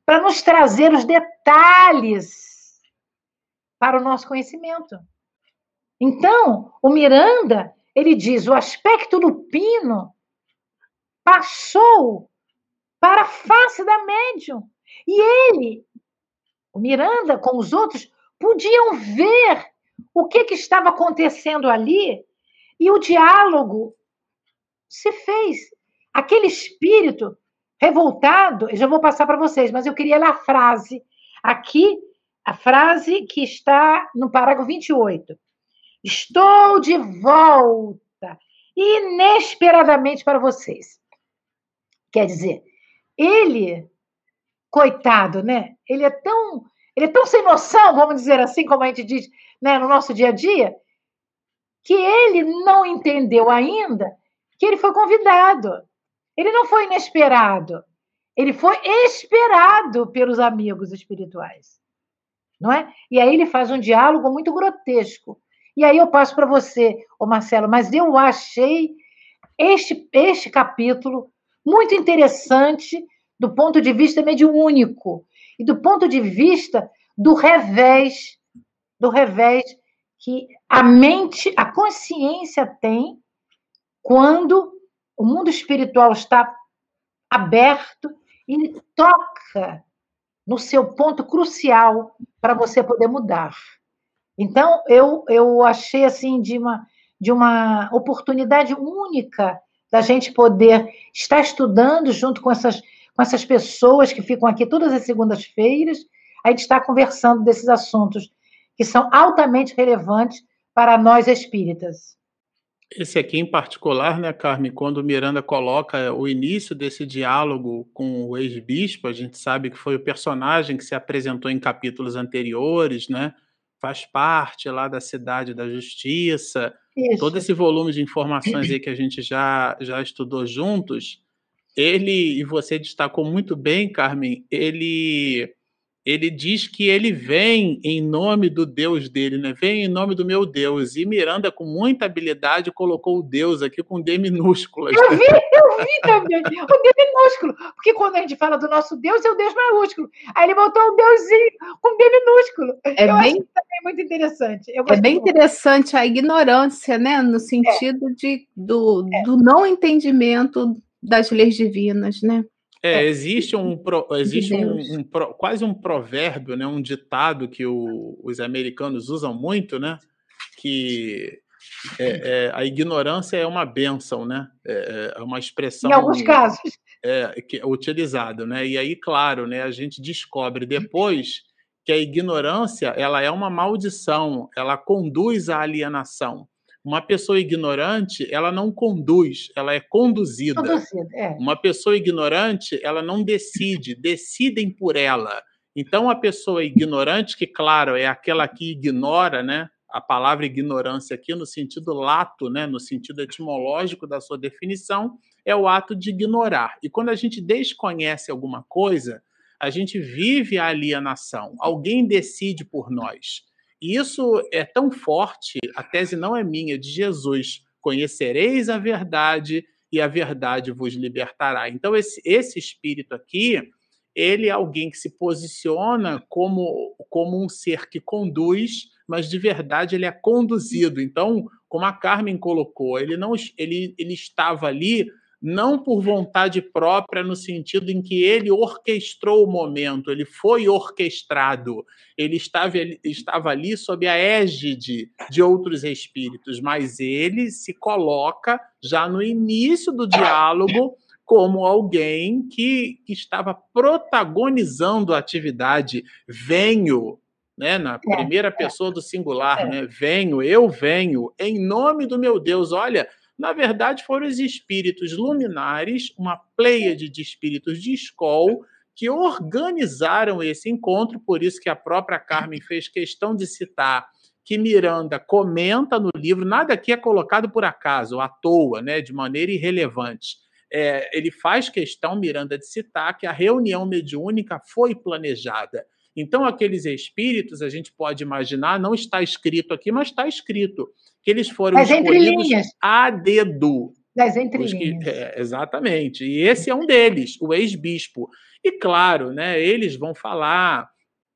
para nos trazer os detalhes para o nosso conhecimento. Então, o Miranda, ele diz, o aspecto lupino passou para a face da médium. E ele, o Miranda, com os outros, podiam ver o que, que estava acontecendo ali e o diálogo se fez. Aquele espírito revoltado, eu já vou passar para vocês, mas eu queria ler a frase. Aqui, a frase que está no parágrafo 28. Estou de volta inesperadamente para vocês. Quer dizer, ele, coitado, né? Ele é tão, ele é tão sem noção, vamos dizer assim, como a gente diz, né, no nosso dia a dia, que ele não entendeu ainda que ele foi convidado. Ele não foi inesperado. Ele foi esperado pelos amigos espirituais. Não é? E aí ele faz um diálogo muito grotesco. E aí eu passo para você, ô Marcelo, mas eu achei este, este capítulo muito interessante do ponto de vista mediúnico e do ponto de vista do revés, do revés que a mente, a consciência tem quando o mundo espiritual está aberto e toca no seu ponto crucial para você poder mudar. Então, eu, eu achei assim de uma, de uma oportunidade única da gente poder estar estudando junto com essas, com essas pessoas que ficam aqui todas as segundas-feiras, a gente está conversando desses assuntos que são altamente relevantes para nós espíritas. Esse aqui em particular, né, Carmen, quando Miranda coloca o início desse diálogo com o ex-bispo, a gente sabe que foi o personagem que se apresentou em capítulos anteriores, né? Faz parte lá da cidade da justiça. Isso. Todo esse volume de informações aí que a gente já, já estudou juntos, ele, e você destacou muito bem, Carmen, ele ele diz que ele vem em nome do Deus dele, né? Vem em nome do meu Deus. E Miranda, com muita habilidade, colocou o Deus aqui com D minúsculas. Eu vi, eu vi também. O D minúsculo. Porque quando a gente fala do nosso Deus, é o Deus maiúsculo. Aí ele botou um Deusinho com D minúsculo. É eu bem, acho também muito interessante. é bem muito. interessante a ignorância, né? No sentido é. de, do, é. do não entendimento das leis divinas, né? É, é, existe um, existe um, um quase um provérbio, né, um ditado que o, os americanos usam muito, né? que é, é, a ignorância é uma benção, né? É, é, uma expressão. Em alguns casos. É, que é utilizado, né? E aí, claro, né, a gente descobre depois que a ignorância ela é uma maldição, ela conduz à alienação. Uma pessoa ignorante, ela não conduz, ela é conduzida. conduzida é. Uma pessoa ignorante, ela não decide, decidem por ela. Então, a pessoa ignorante, que, claro, é aquela que ignora, né? A palavra ignorância aqui, no sentido lato, né? no sentido etimológico da sua definição, é o ato de ignorar. E quando a gente desconhece alguma coisa, a gente vive a alienação. Alguém decide por nós. E isso é tão forte, a tese não é minha, é de Jesus. Conhecereis a verdade e a verdade vos libertará. Então, esse, esse espírito aqui, ele é alguém que se posiciona como, como um ser que conduz, mas de verdade ele é conduzido. Então, como a Carmen colocou, ele não ele, ele estava ali não por vontade própria, no sentido em que ele orquestrou o momento, ele foi orquestrado, ele estava, ele estava ali sob a égide de outros espíritos, mas ele se coloca já no início do diálogo como alguém que, que estava protagonizando a atividade. Venho, né, na é, primeira é. pessoa do singular, é. né? Venho, eu venho, em nome do meu Deus. Olha, na verdade, foram os espíritos luminares, uma pleiade de espíritos de escola, que organizaram esse encontro, por isso que a própria Carmen fez questão de citar que Miranda comenta no livro, nada aqui é colocado por acaso, à toa, né, de maneira irrelevante. É, ele faz questão, Miranda, de citar que a reunião mediúnica foi planejada. Então, aqueles espíritos, a gente pode imaginar, não está escrito aqui, mas está escrito que eles foram As escolhidos a dedo. Das entrelinhas. Que, é, exatamente. E esse é um deles, o ex-bispo. E claro, né, eles vão falar.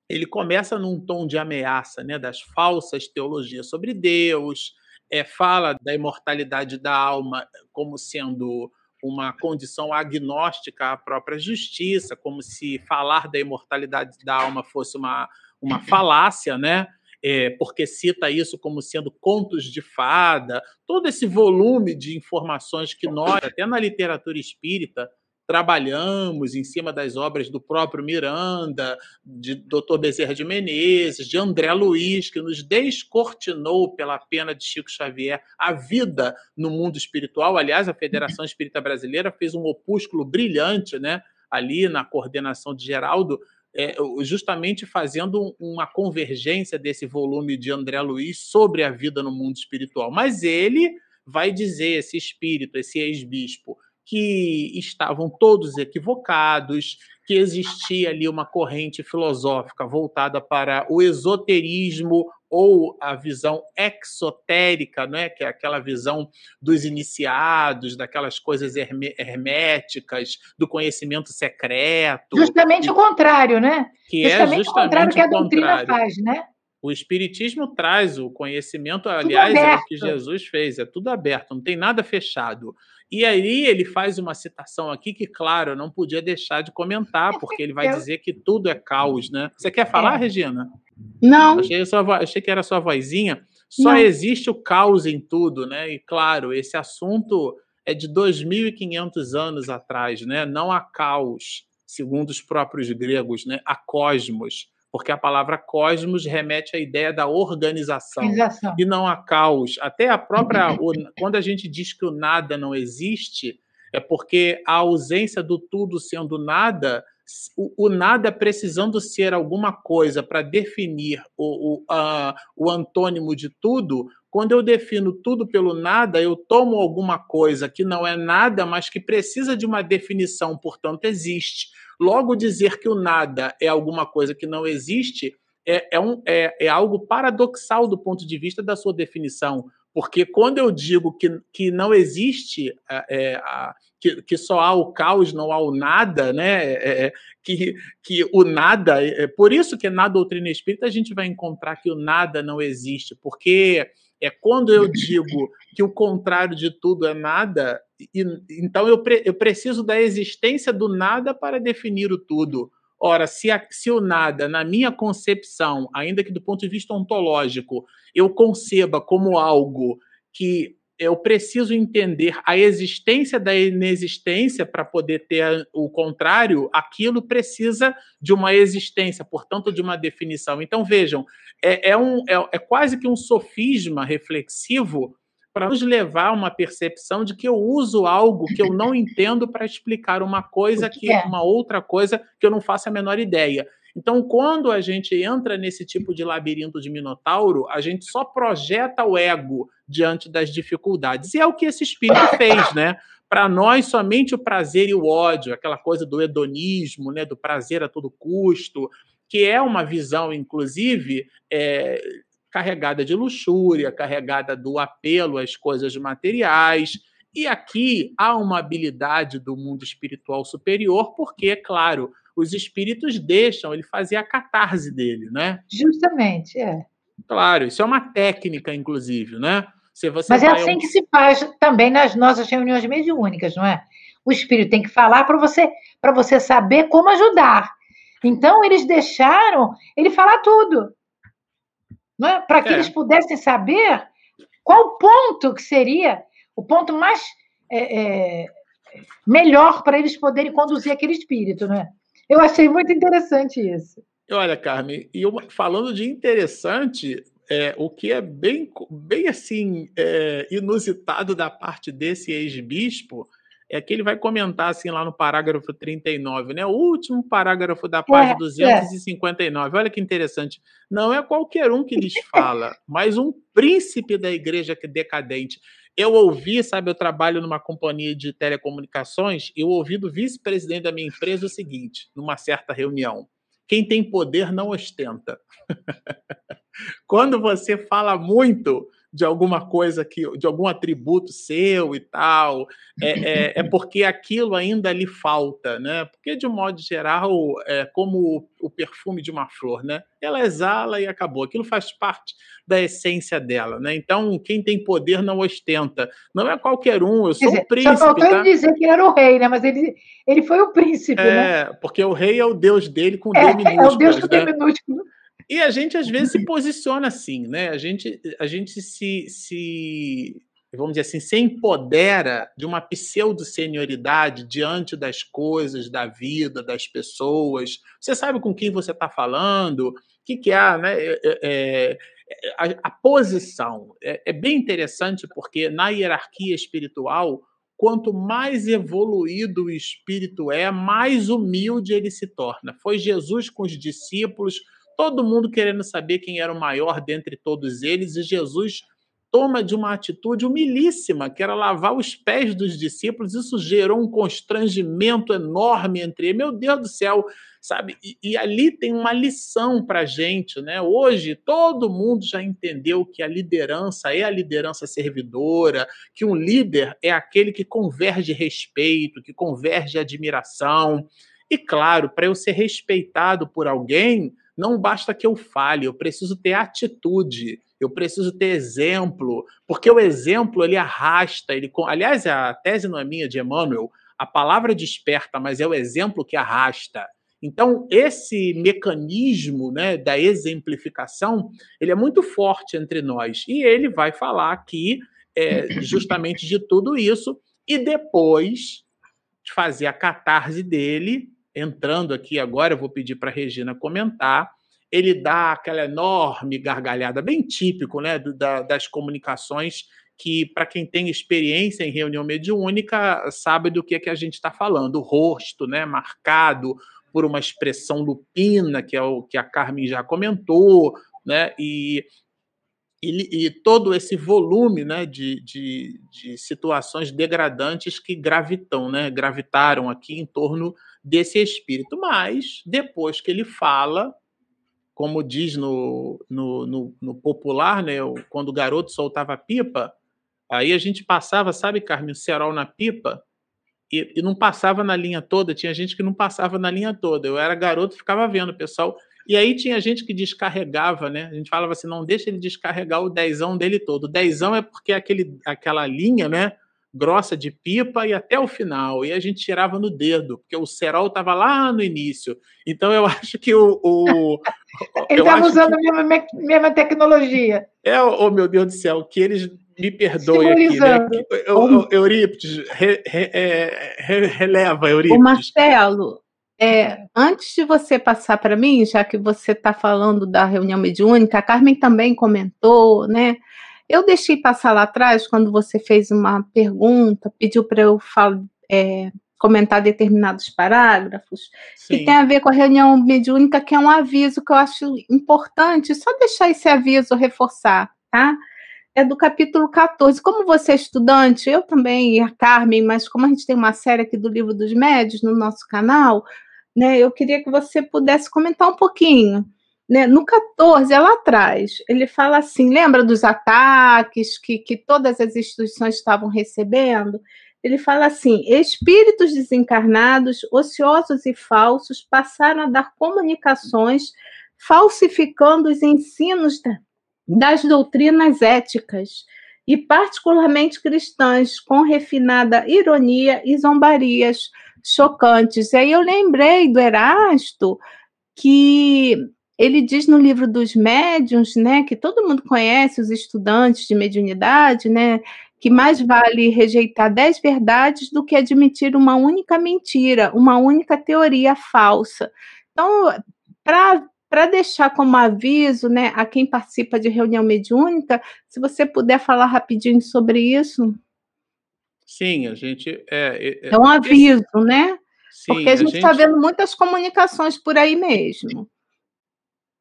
Ele começa num tom de ameaça, né, das falsas teologias sobre Deus, é, fala da imortalidade da alma como sendo uma condição agnóstica à própria justiça, como se falar da imortalidade da alma fosse uma, uma falácia, né? É, porque cita isso como sendo contos de fada, todo esse volume de informações que nós, até na literatura espírita, trabalhamos em cima das obras do próprio Miranda, de Dr. Bezerra de Menezes, de André Luiz, que nos descortinou pela pena de Chico Xavier a vida no mundo espiritual. Aliás, a Federação Espírita Brasileira fez um opúsculo brilhante, né? Ali na coordenação de Geraldo, é, justamente fazendo uma convergência desse volume de André Luiz sobre a vida no mundo espiritual. Mas ele vai dizer, esse espírito, esse ex-bispo, que estavam todos equivocados, que existia ali uma corrente filosófica voltada para o esoterismo ou a visão exotérica, né, que é aquela visão dos iniciados, daquelas coisas herméticas, do conhecimento secreto. Justamente o contrário, né? Que justamente é justamente o contrário que a doutrina faz, né? O Espiritismo traz o conhecimento, aliás, é o que Jesus fez, é tudo aberto, não tem nada fechado. E aí ele faz uma citação aqui que, claro, eu não podia deixar de comentar, porque ele vai dizer que tudo é caos, né? Você quer falar, é. Regina? Não. Achei, sua, achei que era sua vozinha. Só não. existe o caos em tudo, né? E, claro, esse assunto é de 2.500 anos atrás, né? Não há caos, segundo os próprios gregos, né? Há cosmos porque a palavra cosmos remete à ideia da organização, organização. e não a caos. Até a própria. o, quando a gente diz que o nada não existe, é porque a ausência do tudo sendo nada, o, o nada precisando ser alguma coisa para definir o, o, a, o antônimo de tudo, quando eu defino tudo pelo nada, eu tomo alguma coisa que não é nada, mas que precisa de uma definição, portanto, existe. Logo, dizer que o nada é alguma coisa que não existe é, é, um, é, é algo paradoxal do ponto de vista da sua definição. Porque quando eu digo que, que não existe, é, a, que, que só há o caos, não há o nada, né? É, é que, que o nada, é, é por isso que na doutrina espírita a gente vai encontrar que o nada não existe, porque é quando eu digo que o contrário de tudo é nada, e, então eu, pre, eu preciso da existência do nada para definir o tudo. Ora, se, a, se o nada, na minha concepção, ainda que do ponto de vista ontológico, eu conceba como algo que eu preciso entender a existência da inexistência para poder ter o contrário, aquilo precisa de uma existência, portanto, de uma definição. Então, vejam, é, é um, é, é quase que um sofisma reflexivo para nos levar a uma percepção de que eu uso algo que eu não entendo para explicar uma coisa que é uma outra coisa que eu não faço a menor ideia. Então, quando a gente entra nesse tipo de labirinto de minotauro, a gente só projeta o ego diante das dificuldades. E é o que esse espírito fez, né? Para nós, somente o prazer e o ódio, aquela coisa do hedonismo, né? do prazer a todo custo, que é uma visão, inclusive, é, carregada de luxúria, carregada do apelo às coisas materiais. E aqui há uma habilidade do mundo espiritual superior, porque, é claro, os espíritos deixam ele fazer a catarse dele, né? Justamente, é. Claro, isso é uma técnica, inclusive, né? Se você Mas é assim um... que se faz também nas nossas reuniões mediúnicas, não é? O espírito tem que falar para você, para você saber como ajudar. Então eles deixaram ele falar tudo não é? Para que é. eles pudessem saber qual ponto que seria o ponto mais é, é, melhor para eles poderem conduzir aquele espírito, né? Eu achei muito interessante isso. Olha, Carmen, e eu, falando de interessante, é, o que é bem, bem assim é, inusitado da parte desse ex-bispo é que ele vai comentar assim lá no parágrafo 39, né? O último parágrafo da página é, 259. É. Olha que interessante. Não é qualquer um que lhes fala, mas um príncipe da igreja decadente. Eu ouvi, sabe, eu trabalho numa companhia de telecomunicações, eu ouvi do vice-presidente da minha empresa o seguinte, numa certa reunião: quem tem poder não ostenta. Quando você fala muito, de alguma coisa que, de algum atributo seu e tal, é, é, é, porque aquilo ainda lhe falta, né? Porque de um modo geral, é como o, o, perfume de uma flor, né? Ela exala e acabou. Aquilo faz parte da essência dela, né? Então, quem tem poder não ostenta. Não é qualquer um. Eu sou dizer, o príncipe. Só faltou tá? ele dizer que era o rei, né? Mas ele, ele foi o príncipe, é, né? É, porque o rei é o deus dele com é, D minúsculo. É o deus com D né? minúsculo. E a gente às vezes se posiciona assim, né? A gente, a gente se, se, vamos dizer assim, se empodera de uma pseudo-senioridade diante das coisas, da vida, das pessoas. Você sabe com quem você está falando, o que, que é, né? É, é, é, a, a, posição é, é bem interessante porque na hierarquia espiritual quanto mais evoluído o espírito é, mais humilde ele se torna. Foi Jesus com os discípulos, todo mundo querendo saber quem era o maior dentre todos eles, e Jesus toma de uma atitude humilíssima, que era lavar os pés dos discípulos. Isso gerou um constrangimento enorme entre eles. Meu Deus do céu, sabe? E, e ali tem uma lição para a gente, né? Hoje todo mundo já entendeu que a liderança é a liderança servidora, que um líder é aquele que converge respeito, que converge admiração. E claro, para eu ser respeitado por alguém, não basta que eu fale, eu preciso ter atitude, eu preciso ter exemplo, porque o exemplo ele arrasta, ele aliás a tese não é minha de Emmanuel, a palavra desperta, mas é o exemplo que arrasta. Então esse mecanismo, né, da exemplificação, ele é muito forte entre nós e ele vai falar aqui é, justamente de tudo isso e depois de fazer a catarse dele, entrando aqui agora, eu vou pedir para a Regina comentar. Ele dá aquela enorme gargalhada, bem típico né, da, das comunicações, que para quem tem experiência em reunião mediúnica sabe do que, é que a gente está falando. O rosto né, marcado por uma expressão lupina, que é o que a Carmen já comentou, né, e e, e, todo esse volume né, de, de, de, situações degradantes que gravitam, né, gravitaram aqui em torno desse espírito. Mas, depois que ele fala, como diz no, no, no, no popular, né, quando o garoto soltava pipa, aí a gente passava, sabe, Carmen, cerol na pipa, e, e, não passava na linha toda, tinha gente que não passava na linha toda. Eu era garoto ficava vendo o pessoal e aí tinha gente que descarregava, né? A gente falava assim, não deixa ele descarregar o dezão dele todo. O dezão é porque aquele, aquela linha, né? Grossa de pipa e até o final. E a gente tirava no dedo, porque o cerol estava lá no início. Então eu acho que o. o Ele estava usando que... a mesma, mesma tecnologia. É, oh meu Deus do céu, que eles me perdoem aqui. Né? Eurípides, re, re, é, re, releva, Eurípides. O Marcelo, é, antes de você passar para mim, já que você está falando da reunião mediúnica, a Carmen também comentou, né? Eu deixei passar lá atrás, quando você fez uma pergunta, pediu para eu falar, é, comentar determinados parágrafos, Sim. que tem a ver com a reunião mediúnica, que é um aviso que eu acho importante, só deixar esse aviso reforçar, tá? É do capítulo 14. Como você é estudante, eu também e a Carmen, mas como a gente tem uma série aqui do Livro dos Médios no nosso canal, né, eu queria que você pudesse comentar um pouquinho né? No 14, é lá atrás, ele fala assim: lembra dos ataques que, que todas as instituições estavam recebendo? Ele fala assim: espíritos desencarnados, ociosos e falsos passaram a dar comunicações falsificando os ensinos das doutrinas éticas e particularmente cristãs, com refinada ironia e zombarias chocantes. E aí eu lembrei do Erasto que ele diz no livro dos médiuns, né, que todo mundo conhece, os estudantes de mediunidade, né, que mais vale rejeitar dez verdades do que admitir uma única mentira, uma única teoria falsa. Então, para deixar como aviso, né, a quem participa de reunião mediúnica, se você puder falar rapidinho sobre isso. Sim, a gente. É, é, é um aviso, esse... né? Sim, Porque a gente está gente... vendo muitas comunicações por aí mesmo.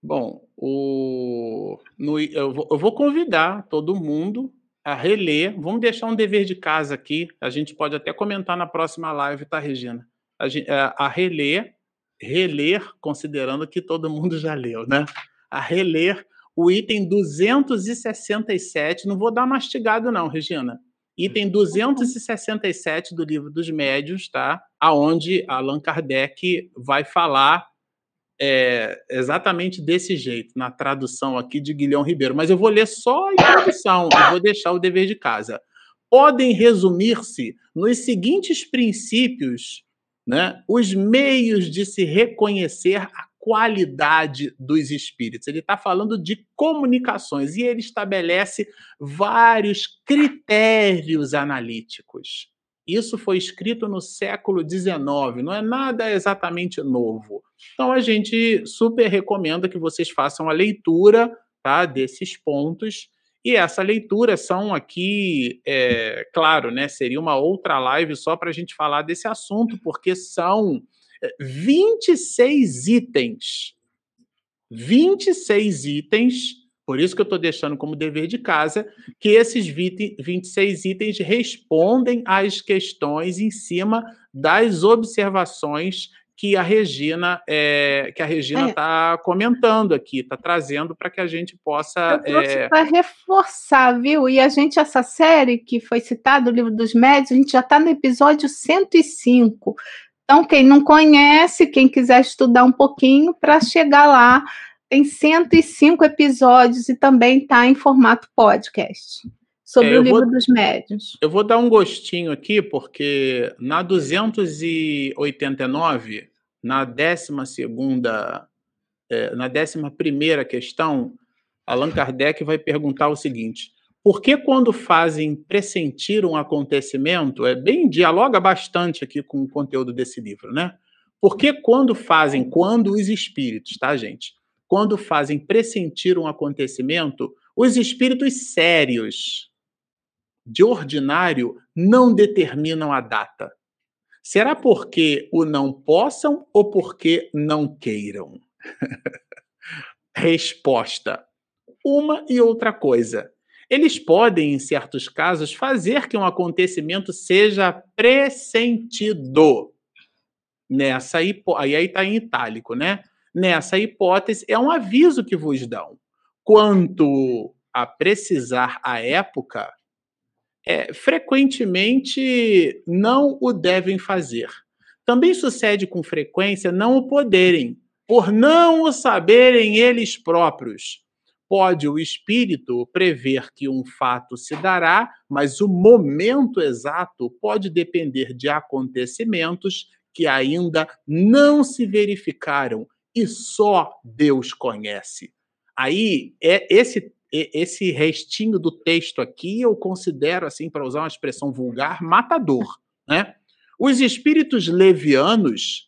Bom, o, no, eu, vou, convidar todo mundo a reler. Vamos deixar um dever de casa aqui. A gente pode até comentar na próxima live, tá, Regina? A, é, a reler, reler, considerando que todo mundo já leu, né? A reler o item 267. Não vou dar mastigado, não, Regina. Item 267 do livro dos médios, tá? Aonde Allan Kardec vai falar é, exatamente desse jeito, na tradução aqui de Guilhão Ribeiro. Mas eu vou ler só a introdução, eu vou deixar o dever de casa. Podem resumir-se nos seguintes princípios, né, os meios de se reconhecer a qualidade dos espíritos. Ele está falando de comunicações e ele estabelece vários critérios analíticos. Isso foi escrito no século XIX, não é nada exatamente novo. Então a gente super recomenda que vocês façam a leitura tá, desses pontos. E essa leitura são aqui, é, claro, né? Seria uma outra live só para a gente falar desse assunto, porque são 26 é, itens. 26 itens por isso que eu estou deixando como dever de casa que esses 20, 26 itens respondem às questões em cima das observações que a Regina é, que a Regina está é. comentando aqui, está trazendo para que a gente possa. É... Para reforçar, viu? E a gente, essa série que foi citada, o livro dos médios, a gente já está no episódio 105. Então, quem não conhece, quem quiser estudar um pouquinho, para chegar lá tem 105 episódios e também está em formato podcast sobre é, o livro vou, dos médios. Eu vou dar um gostinho aqui, porque na 289, na 12 é, na 11 questão, Allan Kardec vai perguntar o seguinte: por que quando fazem pressentir um acontecimento, é bem dialoga bastante aqui com o conteúdo desse livro, né? Por que quando fazem, quando os espíritos, tá, gente? Quando fazem pressentir um acontecimento, os espíritos sérios, de ordinário, não determinam a data. Será porque o não possam ou porque não queiram? Resposta: uma e outra coisa. Eles podem, em certos casos, fazer que um acontecimento seja pressentido. Nessa aí, aí está em itálico, né? Nessa hipótese, é um aviso que vos dão. Quanto a precisar a época, é, frequentemente não o devem fazer. Também sucede com frequência não o poderem, por não o saberem eles próprios. pode o espírito prever que um fato se dará, mas o momento exato pode depender de acontecimentos que ainda não se verificaram e só Deus conhece. Aí, é esse esse restinho do texto aqui eu considero assim para usar uma expressão vulgar, matador, né? Os espíritos levianos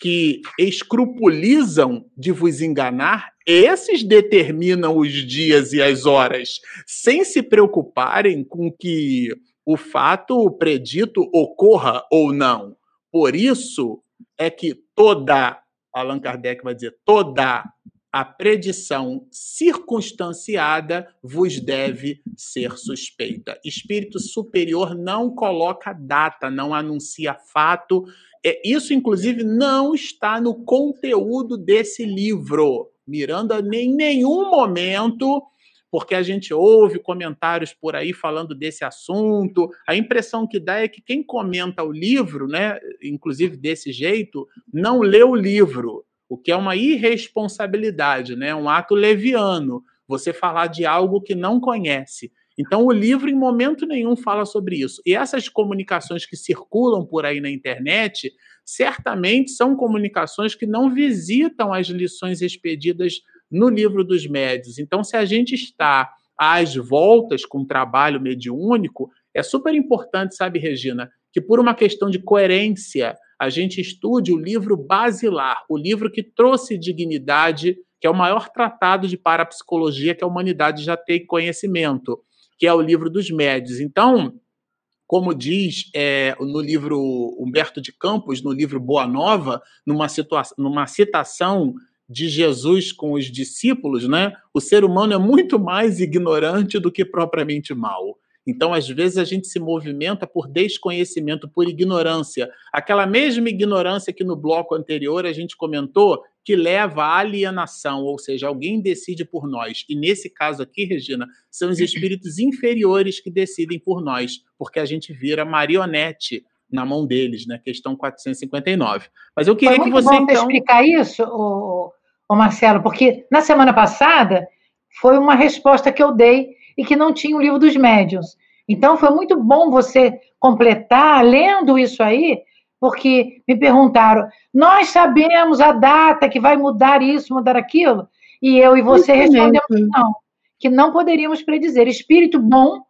que escrupulizam de vos enganar, esses determinam os dias e as horas, sem se preocuparem com que o fato predito ocorra ou não. Por isso é que toda, Allan Kardec vai dizer, toda a predição circunstanciada vos deve ser suspeita. Espírito superior não coloca data, não anuncia fato. É, isso, inclusive, não está no conteúdo desse livro. Miranda, em nenhum momento, porque a gente ouve comentários por aí falando desse assunto, a impressão que dá é que quem comenta o livro, né, inclusive desse jeito, não lê o livro o que é uma irresponsabilidade, né? um ato leviano, você falar de algo que não conhece. Então, o livro, em momento nenhum, fala sobre isso. E essas comunicações que circulam por aí na internet, certamente são comunicações que não visitam as lições expedidas no livro dos médios. Então, se a gente está às voltas com o trabalho mediúnico, é super importante, sabe, Regina, que por uma questão de coerência, a gente estude o livro basilar, o livro que trouxe dignidade, que é o maior tratado de parapsicologia que a humanidade já tem conhecimento, que é o livro dos médios. Então, como diz é, no livro Humberto de Campos, no livro Boa Nova, numa, numa citação de Jesus com os discípulos, né? O ser humano é muito mais ignorante do que propriamente mal. Então, às vezes, a gente se movimenta por desconhecimento, por ignorância. Aquela mesma ignorância que no bloco anterior a gente comentou, que leva à alienação, ou seja, alguém decide por nós. E nesse caso aqui, Regina, são os espíritos inferiores que decidem por nós, porque a gente vira marionete na mão deles, né? Questão 459. Mas eu queria que você bom então explicar isso, o, o Marcelo, porque na semana passada foi uma resposta que eu dei e que não tinha o livro dos médiuns. Então foi muito bom você completar lendo isso aí, porque me perguntaram: nós sabemos a data que vai mudar isso, mudar aquilo? E eu e você respondemos não, que não poderíamos predizer. Espírito bom,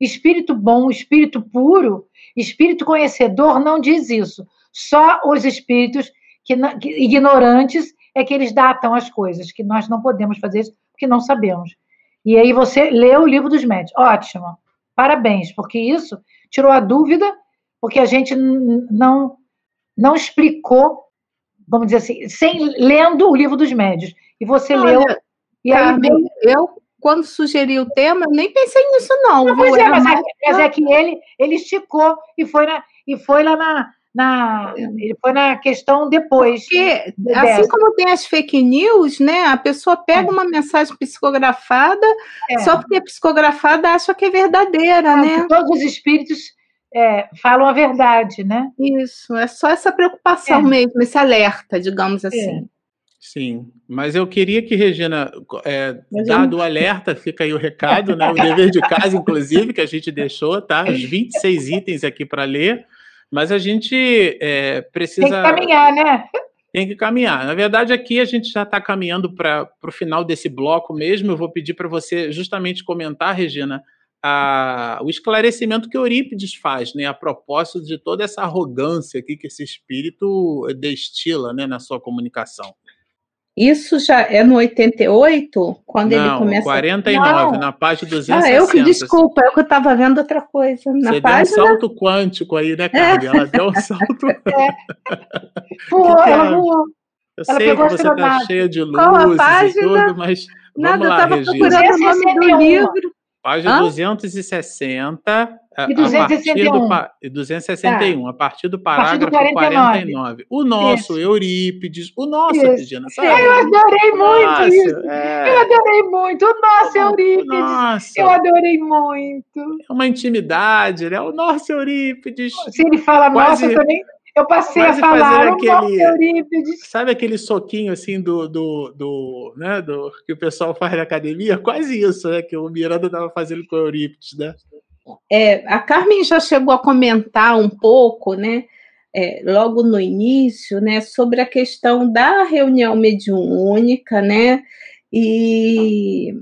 espírito bom, espírito puro, espírito conhecedor não diz isso. Só os espíritos que, ignorantes é que eles datam as coisas, que nós não podemos fazer isso porque não sabemos. E aí você leu o livro dos médios. Ótimo. Parabéns, porque isso tirou a dúvida, porque a gente não não explicou, vamos dizer assim, sem lendo o livro dos médios. E você Olha, leu. E aí, eu, quando sugeri o tema, nem pensei nisso, não. não mas, é, mas, é, mas é que ele, ele esticou e foi, na, e foi lá na, na, ele foi na questão depois. Porque, assim como tem as fake news, né? A pessoa pega é. uma mensagem psicografada, é. só porque é psicografada acha que é verdadeira, é, né? Todos os espíritos é, falam a verdade, né? Isso, é só essa preocupação é. mesmo, esse alerta, digamos é. assim. Sim, mas eu queria que, Regina, é, dado o alerta, fica aí o recado, né? O dever de casa, inclusive, que a gente deixou, tá? Os 26 itens aqui para ler. Mas a gente é, precisa. Tem que caminhar, né? Tem que caminhar. Na verdade, aqui a gente já está caminhando para o final desse bloco mesmo. Eu vou pedir para você justamente comentar, Regina, a, o esclarecimento que Eurípides faz, né, a propósito de toda essa arrogância aqui que esse espírito destila né, na sua comunicação. Isso já é no 88, quando não, ele começa. 49, não. na página 260. Ah, eu que desculpa, eu que estava vendo outra coisa. Na Você página... deu um salto quântico aí, né, Carmen? É. Ela deu um salto. É. Pô, ela voou. Eu ela sei que você está cheia de luzes e tudo, mas Nada, vamos lá, eu estava procurando o nome do livro. Página Hã? 260. E 261. A, do, 261, tá. a partir do parágrafo 49. 49. O nosso isso. Eurípides, o nosso. Regina, sabe? Eu adorei muito nossa, isso. É... Eu adorei muito. O nosso Eurípides. Nossa. Eu adorei muito. É uma intimidade, né? O nosso Eurípides. Se ele fala quase... nossa, também. Eu passei a falar aquele, Eurípides. Sabe aquele soquinho assim do, do, do, né, do que o pessoal faz na academia? Quase isso, né? Que o Miranda estava fazendo com o Eurípides, né? É, a Carmen já chegou a comentar um pouco, né? É, logo no início, né, sobre a questão da reunião mediúnica, né, e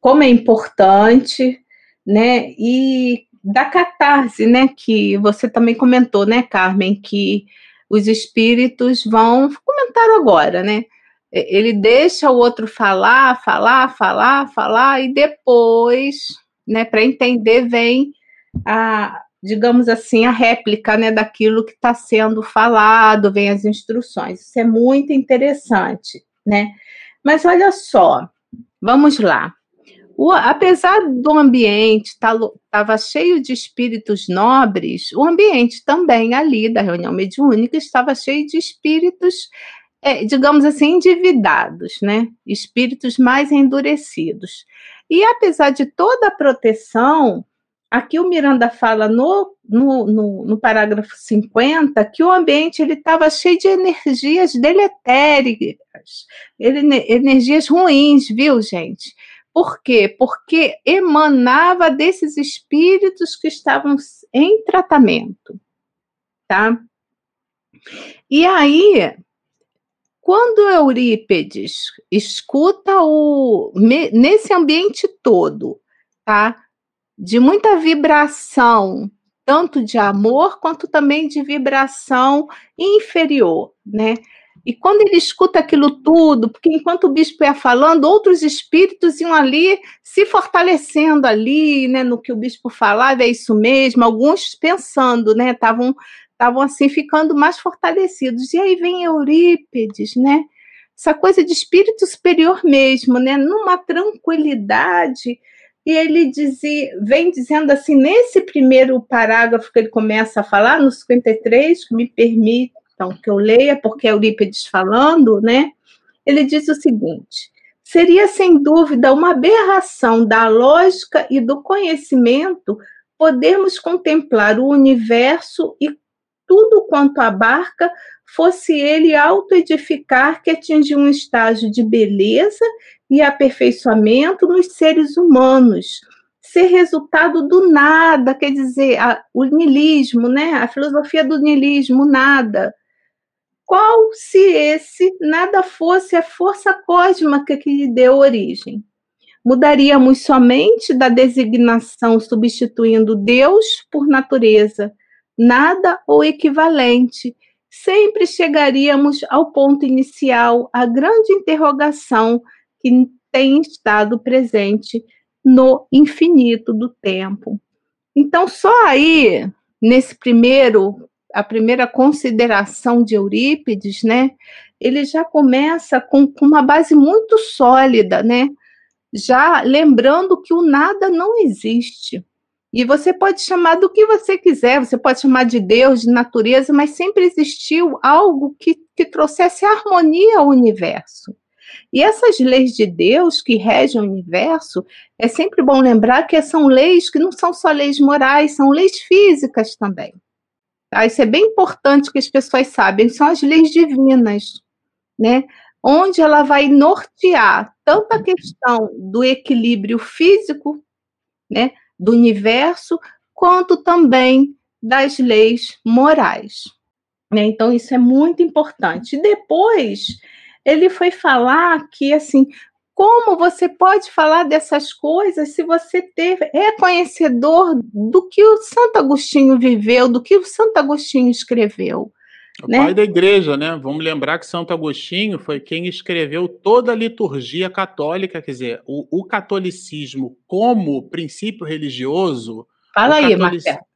como é importante, né, e da catarse, né, que você também comentou, né, Carmen, que os espíritos vão comentar agora, né? Ele deixa o outro falar, falar, falar, falar e depois, né, para entender vem a, digamos assim, a réplica, né, daquilo que está sendo falado, vem as instruções. Isso é muito interessante, né? Mas olha só, vamos lá. O, apesar do ambiente estava tá, cheio de espíritos nobres, o ambiente também ali da reunião mediúnica estava cheio de espíritos, é, digamos assim, endividados, né? Espíritos mais endurecidos. E apesar de toda a proteção, aqui o Miranda fala no, no, no, no parágrafo 50 que o ambiente ele estava cheio de energias deletéricas, energias ruins, viu, gente? Por quê? Porque emanava desses espíritos que estavam em tratamento, tá? E aí, quando Eurípedes escuta o nesse ambiente todo, tá? De muita vibração, tanto de amor quanto também de vibração inferior, né? E quando ele escuta aquilo tudo, porque enquanto o bispo ia falando, outros espíritos iam ali se fortalecendo ali, né, no que o bispo falava, é isso mesmo, alguns pensando, né, estavam estavam assim ficando mais fortalecidos. E aí vem Eurípides, né? Essa coisa de espírito superior mesmo, né? Numa tranquilidade. E ele dizia, vem dizendo assim, nesse primeiro parágrafo que ele começa a falar, no 53, que me permite então, que eu leia, porque é Eurípides falando, né? Ele diz o seguinte: seria sem dúvida uma aberração da lógica e do conhecimento podermos contemplar o universo e tudo quanto abarca fosse ele autoedificar que atingiu um estágio de beleza e aperfeiçoamento nos seres humanos, ser resultado do nada, quer dizer, a, o niilismo, né? A filosofia do niilismo, nada qual se esse nada fosse a força cósmica que lhe deu origem? Mudaríamos somente da designação substituindo Deus por natureza, nada ou equivalente. Sempre chegaríamos ao ponto inicial, a grande interrogação que tem estado presente no infinito do tempo. Então, só aí, nesse primeiro a primeira consideração de Eurípides, né, ele já começa com, com uma base muito sólida, né, já lembrando que o nada não existe. E você pode chamar do que você quiser, você pode chamar de Deus, de natureza, mas sempre existiu algo que, que trouxesse harmonia ao universo. E essas leis de Deus que regem o universo, é sempre bom lembrar que são leis que não são só leis morais, são leis físicas também. Tá? Isso é bem importante que as pessoas sabem, são as leis divinas, né? Onde ela vai nortear tanto a questão do equilíbrio físico, né, do universo, quanto também das leis morais. Né? Então, isso é muito importante. Depois, ele foi falar que, assim, como você pode falar dessas coisas se você teve, é conhecedor do que o Santo Agostinho viveu, do que o Santo Agostinho escreveu? O né? pai da igreja, né? Vamos lembrar que Santo Agostinho foi quem escreveu toda a liturgia católica, quer dizer, o, o catolicismo como princípio religioso. Fala aí, catolic... Marcelo.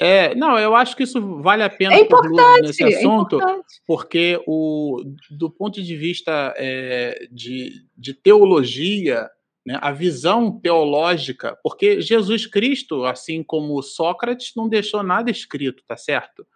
É, não, eu acho que isso vale a pena é importante, nesse é assunto, é porque o, do ponto de vista é, de, de teologia, né, a visão teológica, porque Jesus Cristo, assim como Sócrates, não deixou nada escrito, tá certo?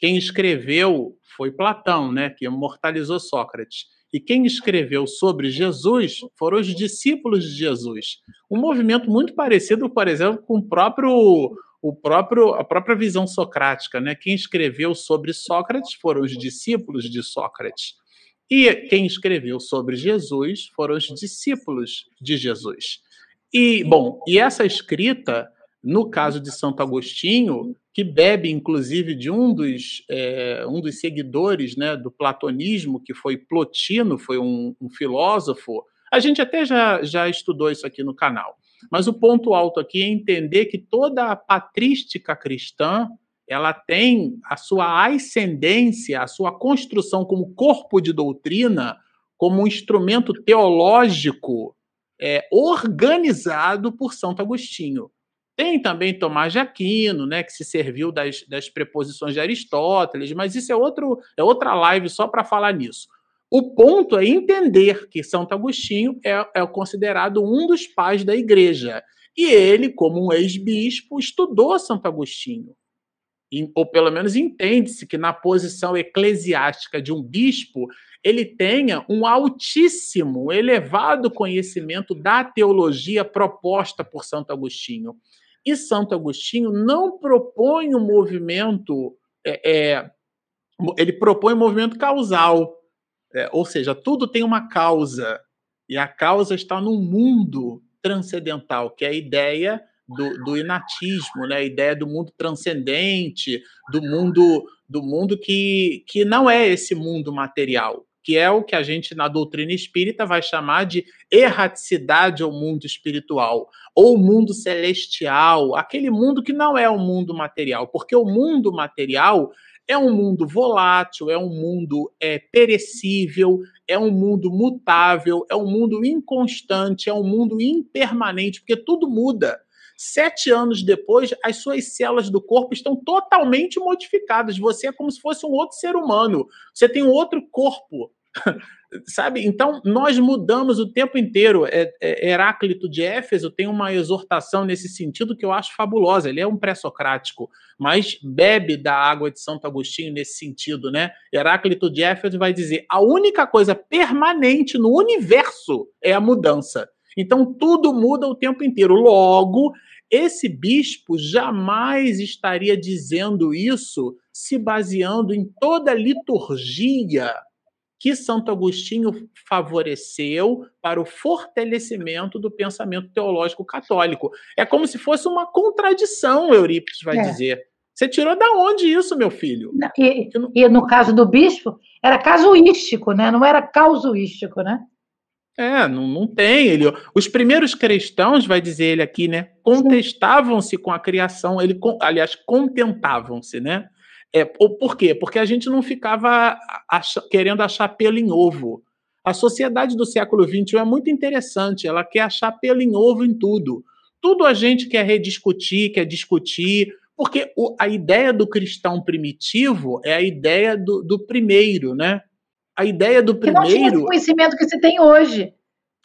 Quem escreveu foi Platão, né, que imortalizou Sócrates. E quem escreveu sobre Jesus foram os discípulos de Jesus. Um movimento muito parecido, por exemplo, com o próprio o próprio, a própria visão socrática. Né? Quem escreveu sobre Sócrates foram os discípulos de Sócrates. E quem escreveu sobre Jesus foram os discípulos de Jesus. E, bom, e essa escrita, no caso de Santo Agostinho, que bebe, inclusive, de um dos, é, um dos seguidores né, do platonismo, que foi Plotino, foi um, um filósofo, a gente até já, já estudou isso aqui no canal. Mas o ponto alto aqui é entender que toda a patrística cristã ela tem a sua ascendência, a sua construção como corpo de doutrina, como um instrumento teológico é, organizado por Santo Agostinho. Tem também Tomás de Aquino, né, que se serviu das, das preposições de Aristóteles, mas isso é, outro, é outra live só para falar nisso. O ponto é entender que Santo Agostinho é, é considerado um dos pais da igreja. E ele, como um ex-bispo, estudou Santo Agostinho. Ou pelo menos entende-se que na posição eclesiástica de um bispo, ele tenha um altíssimo, elevado conhecimento da teologia proposta por Santo Agostinho. E Santo Agostinho não propõe um movimento, é, é, ele propõe um movimento causal é, ou seja, tudo tem uma causa, e a causa está no mundo transcendental, que é a ideia do, do, inatismo, né? a ideia do mundo transcendente, do mundo do mundo que, que não é esse mundo material, que é o que a gente na doutrina espírita vai chamar de erraticidade ao mundo espiritual, ou mundo celestial, aquele mundo que não é o mundo material, porque o mundo material é um mundo volátil, é um mundo é, perecível, é um mundo mutável, é um mundo inconstante, é um mundo impermanente, porque tudo muda. Sete anos depois, as suas células do corpo estão totalmente modificadas. Você é como se fosse um outro ser humano. Você tem um outro corpo. Sabe? Então, nós mudamos o tempo inteiro. É, é, Heráclito de Éfeso tem uma exortação nesse sentido que eu acho fabulosa. Ele é um pré-socrático, mas bebe da água de Santo Agostinho nesse sentido, né? Heráclito de Éfeso vai dizer: a única coisa permanente no universo é a mudança. Então, tudo muda o tempo inteiro. Logo, esse bispo jamais estaria dizendo isso se baseando em toda a liturgia que Santo Agostinho favoreceu para o fortalecimento do pensamento teológico católico. É como se fosse uma contradição, Eurípides vai é. dizer. Você tirou da onde isso, meu filho? E, e, no caso do bispo, era casuístico, né? não era causuístico, né? É, não, não tem. Ele, os primeiros cristãos, vai dizer ele aqui, né? Contestavam-se com a criação, ele, aliás, contentavam-se, né? É, por quê? Porque a gente não ficava querendo achar pelo em ovo. A sociedade do século XXI é muito interessante, ela quer achar pelo em ovo em tudo. Tudo a gente quer rediscutir, quer discutir, porque o, a ideia do cristão primitivo é a ideia do, do primeiro, né? A ideia do primeiro. Que não tinha esse conhecimento que você tem hoje.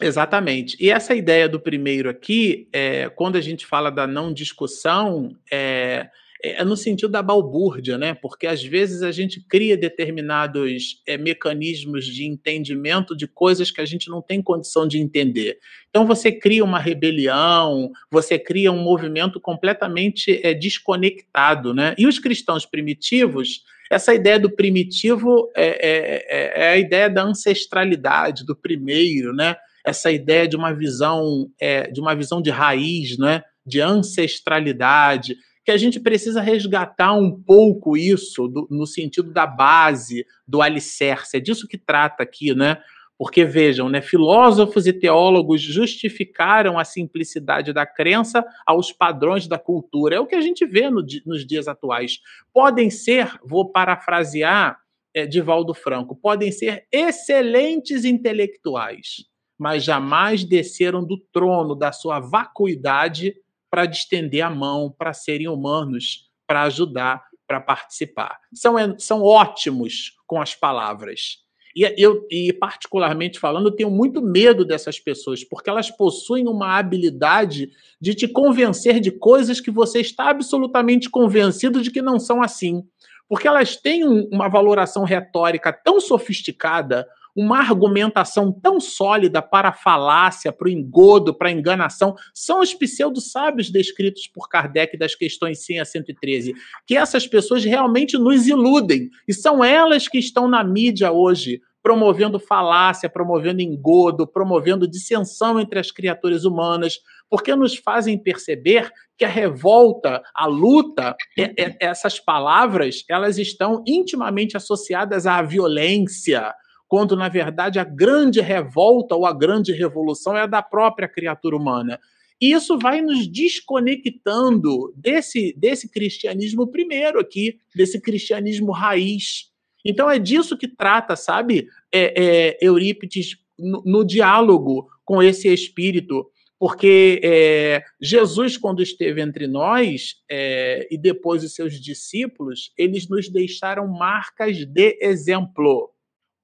Exatamente. E essa ideia do primeiro aqui, é, quando a gente fala da não discussão, é, é, é no sentido da balbúrdia, né? Porque às vezes a gente cria determinados é, mecanismos de entendimento de coisas que a gente não tem condição de entender. Então você cria uma rebelião, você cria um movimento completamente é, desconectado, né? E os cristãos primitivos, essa ideia do primitivo é, é, é, é a ideia da ancestralidade, do primeiro, né? Essa ideia de uma visão, é, de uma visão de raiz, né? De ancestralidade que a gente precisa resgatar um pouco isso do, no sentido da base, do alicerce. É disso que trata aqui, né? Porque vejam, né, filósofos e teólogos justificaram a simplicidade da crença aos padrões da cultura. É o que a gente vê no, nos dias atuais. Podem ser, vou parafrasear é, Divaldo Franco, podem ser excelentes intelectuais, mas jamais desceram do trono da sua vacuidade para distender a mão, para serem humanos, para ajudar, para participar. São, são ótimos com as palavras. E eu, e particularmente falando, eu tenho muito medo dessas pessoas, porque elas possuem uma habilidade de te convencer de coisas que você está absolutamente convencido de que não são assim. Porque elas têm um, uma valoração retórica tão sofisticada, uma argumentação tão sólida para a falácia, para o engodo, para a enganação, são os pseudo-sábios descritos por Kardec das questões 100 a 113, que essas pessoas realmente nos iludem, e são elas que estão na mídia hoje, promovendo falácia, promovendo engodo, promovendo dissensão entre as criaturas humanas, porque nos fazem perceber que a revolta, a luta, é, é, essas palavras, elas estão intimamente associadas à violência, quando na verdade a grande revolta ou a grande revolução é a da própria criatura humana. E isso vai nos desconectando desse, desse cristianismo primeiro aqui, desse cristianismo raiz. Então é disso que trata, sabe, é, é, Eurípides no, no, diálogo com esse espírito. Porque é, Jesus, quando esteve entre nós, é, e depois os seus discípulos, eles nos deixaram marcas de exemplo.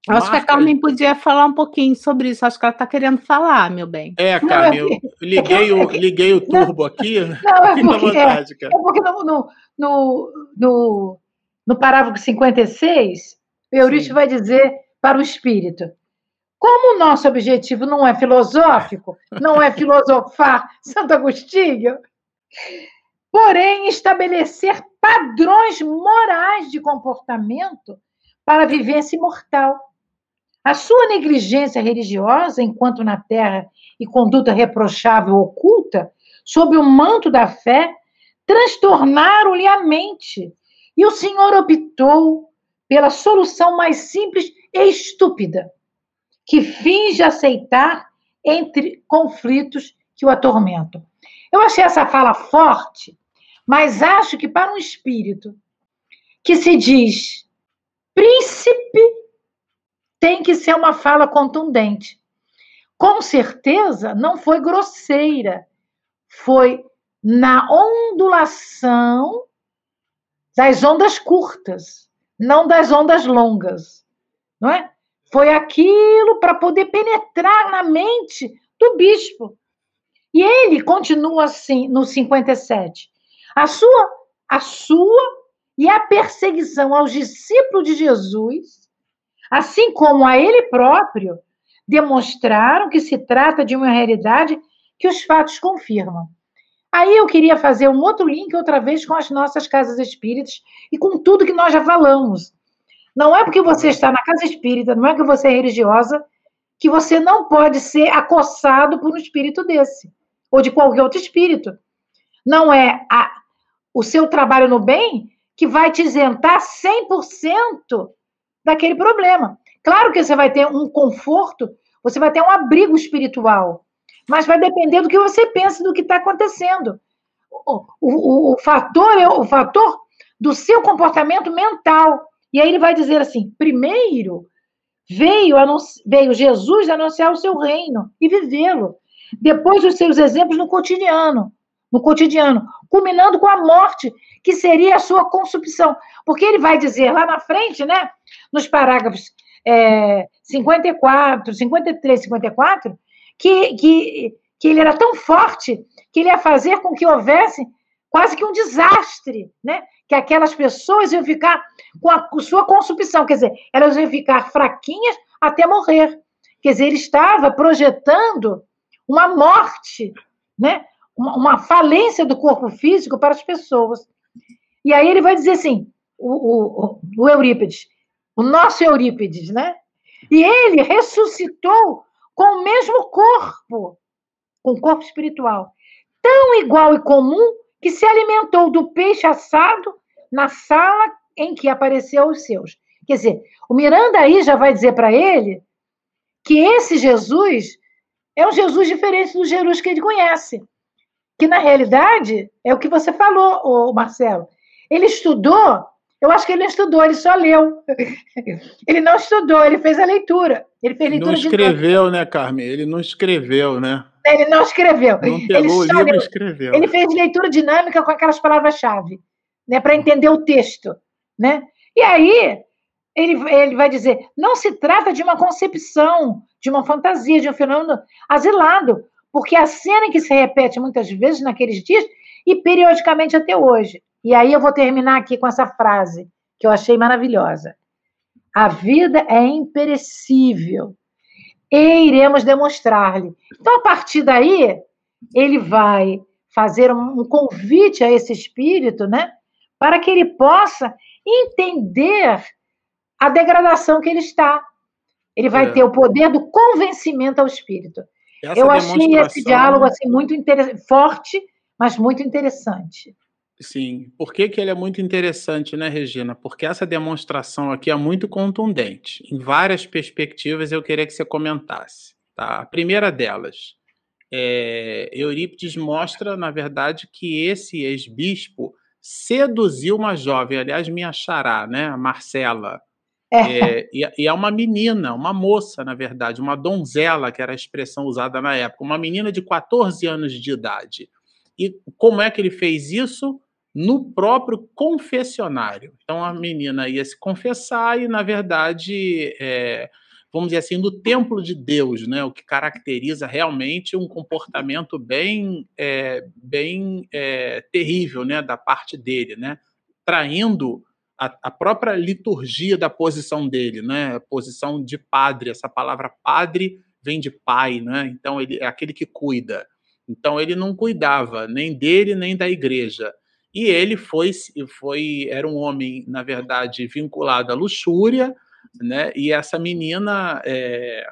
Acho que a Carmen podia falar um pouquinho sobre isso. Acho que ela está querendo falar, meu bem. É, Carmen, eu liguei o, liguei o turbo aqui. Não, é porque, vontade, é, é porque no, no, no, no, no parágrafo 56, Eurípides vai dizer para o espírito: como o nosso objetivo não é filosófico, não é filosofar Santo Agostinho, porém estabelecer padrões morais de comportamento para a vivência imortal. A sua negligência religiosa, enquanto na terra, e conduta reprochável oculta, sob o manto da fé, transtornaram-lhe a mente. E o Senhor optou pela solução mais simples e estúpida, que finge aceitar entre conflitos que o atormentam. Eu achei essa fala forte, mas acho que para um espírito que se diz príncipe tem que ser uma fala contundente. Com certeza não foi grosseira, foi na ondulação das ondas curtas, não das ondas longas, não é? Foi aquilo para poder penetrar na mente do bispo. E ele continua assim no 57. A sua a sua e a perseguição aos discípulos de Jesus assim como a ele próprio, demonstraram que se trata de uma realidade que os fatos confirmam. Aí eu queria fazer um outro link outra vez com as nossas casas espíritas e com tudo que nós já falamos. Não é porque você está na casa espírita, não é que você é religiosa, que você não pode ser acossado por um espírito desse, ou de qualquer outro espírito. Não é a, o seu trabalho no bem que vai te isentar 100% daquele problema. Claro que você vai ter um conforto, você vai ter um abrigo espiritual, mas vai depender do que você pensa do que está acontecendo. O, o, o, fator é o fator do seu comportamento mental. E aí ele vai dizer assim: primeiro veio, veio Jesus anunciar o seu reino e vivê-lo. Depois os seus exemplos no cotidiano, no cotidiano, culminando com a morte, que seria a sua consumpção. Porque ele vai dizer lá na frente, né? nos parágrafos é, 54, 53, 54, que, que, que ele era tão forte que ele ia fazer com que houvesse quase que um desastre, né? Que aquelas pessoas iam ficar com a sua consumpção, quer dizer, elas iam ficar fraquinhas até morrer. Quer dizer, ele estava projetando uma morte, né? Uma falência do corpo físico para as pessoas. E aí ele vai dizer assim, o, o, o Eurípides, o nosso Eurípides, né? E ele ressuscitou com o mesmo corpo, com o corpo espiritual, tão igual e comum que se alimentou do peixe assado na sala em que apareceu os seus. Quer dizer, o Miranda aí já vai dizer para ele que esse Jesus é um Jesus diferente do Jesus que ele conhece. Que na realidade é o que você falou, Marcelo. Ele estudou eu acho que ele não estudou, ele só leu. Ele não estudou, ele fez a leitura. Ele fez leitura não escreveu, de... né, Carmen? Ele não escreveu, né? Ele não escreveu. Não pegou ele o livro e escreveu. Ele fez leitura dinâmica com aquelas palavras-chave, né, para entender o texto, né? E aí ele, ele vai dizer, não se trata de uma concepção, de uma fantasia, de um fenômeno asilado, porque a cena que se repete muitas vezes naqueles dias e periodicamente até hoje. E aí eu vou terminar aqui com essa frase que eu achei maravilhosa. A vida é imperecível e iremos demonstrar-lhe. Então, a partir daí, ele vai fazer um convite a esse espírito, né? Para que ele possa entender a degradação que ele está. Ele vai é. ter o poder do convencimento ao espírito. Essa Eu achei esse diálogo assim muito forte, mas muito interessante. Sim. Por que, que ele é muito interessante, né, Regina? Porque essa demonstração aqui é muito contundente. Em várias perspectivas eu queria que você comentasse. Tá? A primeira delas, é, Eurípides mostra, na verdade, que esse ex-bispo seduziu uma jovem, aliás, minha xará, né, a Marcela. É, e, e é uma menina, uma moça, na verdade, uma donzela, que era a expressão usada na época, uma menina de 14 anos de idade. E como é que ele fez isso? No próprio confessionário. Então a menina ia se confessar e, na verdade, é, vamos dizer assim, do templo de Deus, né? O que caracteriza realmente um comportamento bem, é, bem é, terrível, né? Da parte dele, né? Traindo a, a, própria liturgia da posição dele, né? A posição de padre. Essa palavra padre vem de pai, né? Então ele é aquele que cuida. Então ele não cuidava nem dele nem da igreja. E ele foi, foi era um homem, na verdade, vinculado à luxúria, né? E essa menina, é,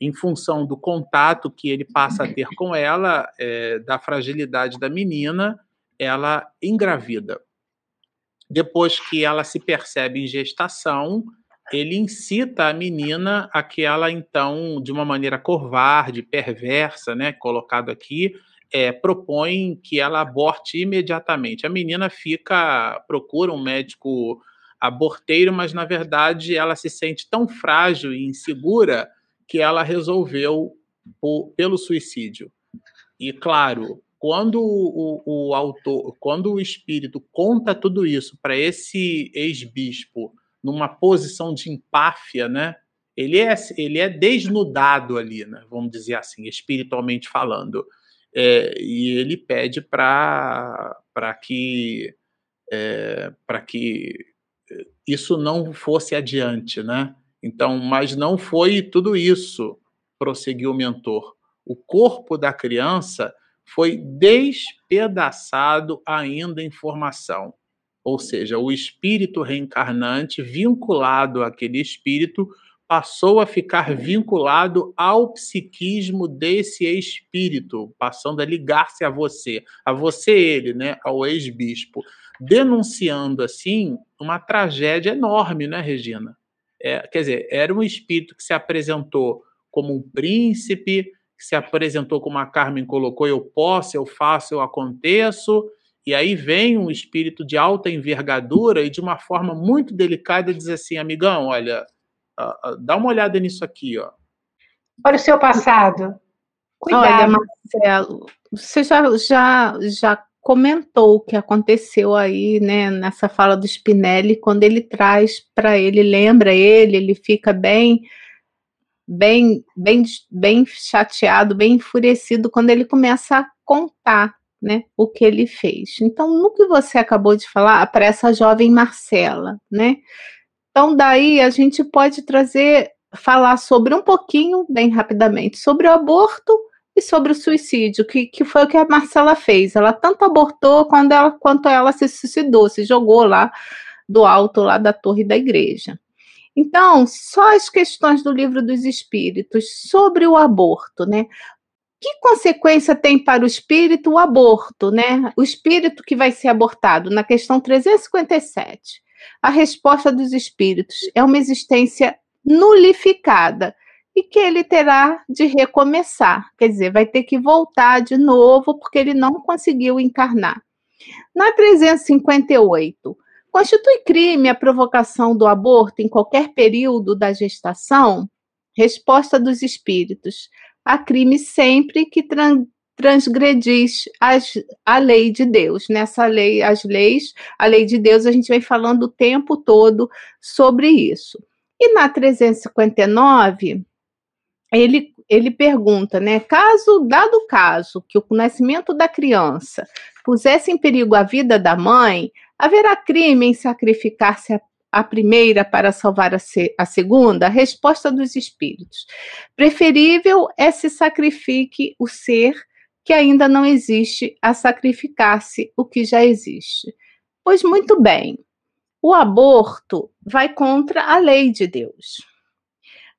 em função do contato que ele passa a ter com ela, é, da fragilidade da menina, ela engravida. Depois que ela se percebe em gestação, ele incita a menina a que ela, então, de uma maneira covarde, perversa, né, colocado aqui, é, propõe que ela aborte imediatamente. A menina fica, procura um médico aborteiro, mas na verdade ela se sente tão frágil e insegura que ela resolveu por, pelo suicídio. E claro, quando o, o autor, quando o espírito conta tudo isso para esse ex-bispo numa posição de empáfia, né? Ele é, ele é desnudado ali, né? Vamos dizer assim, espiritualmente falando. É, e ele pede para que é, que isso não fosse adiante, né? Então, mas não foi tudo isso, prosseguiu o mentor. O corpo da criança foi despedaçado ainda em formação. Ou seja, o espírito reencarnante, vinculado àquele espírito, passou a ficar vinculado ao psiquismo desse espírito, passando a ligar-se a você, a você ele, né, ao ex-bispo, denunciando assim uma tragédia enorme, né, Regina? É, quer dizer, era um espírito que se apresentou como um príncipe, que se apresentou como a Carmen colocou, eu posso, eu faço, eu aconteço, e aí vem um espírito de alta envergadura e de uma forma muito delicada diz assim, amigão, olha, uh, uh, dá uma olhada nisso aqui, ó. Olha o seu passado. Cuidado. Olha, Marcelo, você já, já, já comentou o que aconteceu aí, né, nessa fala do Spinelli, quando ele traz para ele, lembra ele, ele fica bem bem bem bem chateado, bem enfurecido quando ele começa a contar né, o que ele fez. Então, no que você acabou de falar, para essa jovem Marcela, né? Então, daí a gente pode trazer, falar sobre um pouquinho, bem rapidamente, sobre o aborto e sobre o suicídio, que, que foi o que a Marcela fez. Ela tanto abortou quando ela, quanto ela se suicidou, se jogou lá do alto lá da torre da igreja. Então, só as questões do livro dos espíritos sobre o aborto, né? Que consequência tem para o espírito o aborto, né? O espírito que vai ser abortado, na questão 357. A resposta dos espíritos é uma existência nulificada e que ele terá de recomeçar, quer dizer, vai ter que voltar de novo porque ele não conseguiu encarnar. Na 358, constitui crime a provocação do aborto em qualquer período da gestação? Resposta dos espíritos: a crime sempre que transgredis as, a lei de Deus. Nessa lei, as leis, a lei de Deus, a gente vem falando o tempo todo sobre isso. E na 359, ele, ele pergunta, né? Caso, dado o caso que o nascimento da criança pusesse em perigo a vida da mãe, haverá crime em sacrificar-se a, a primeira para salvar a, se, a segunda? Resposta dos espíritos. Preferível é se sacrifique o ser que ainda não existe a sacrificar-se o que já existe. Pois muito bem, o aborto vai contra a lei de Deus.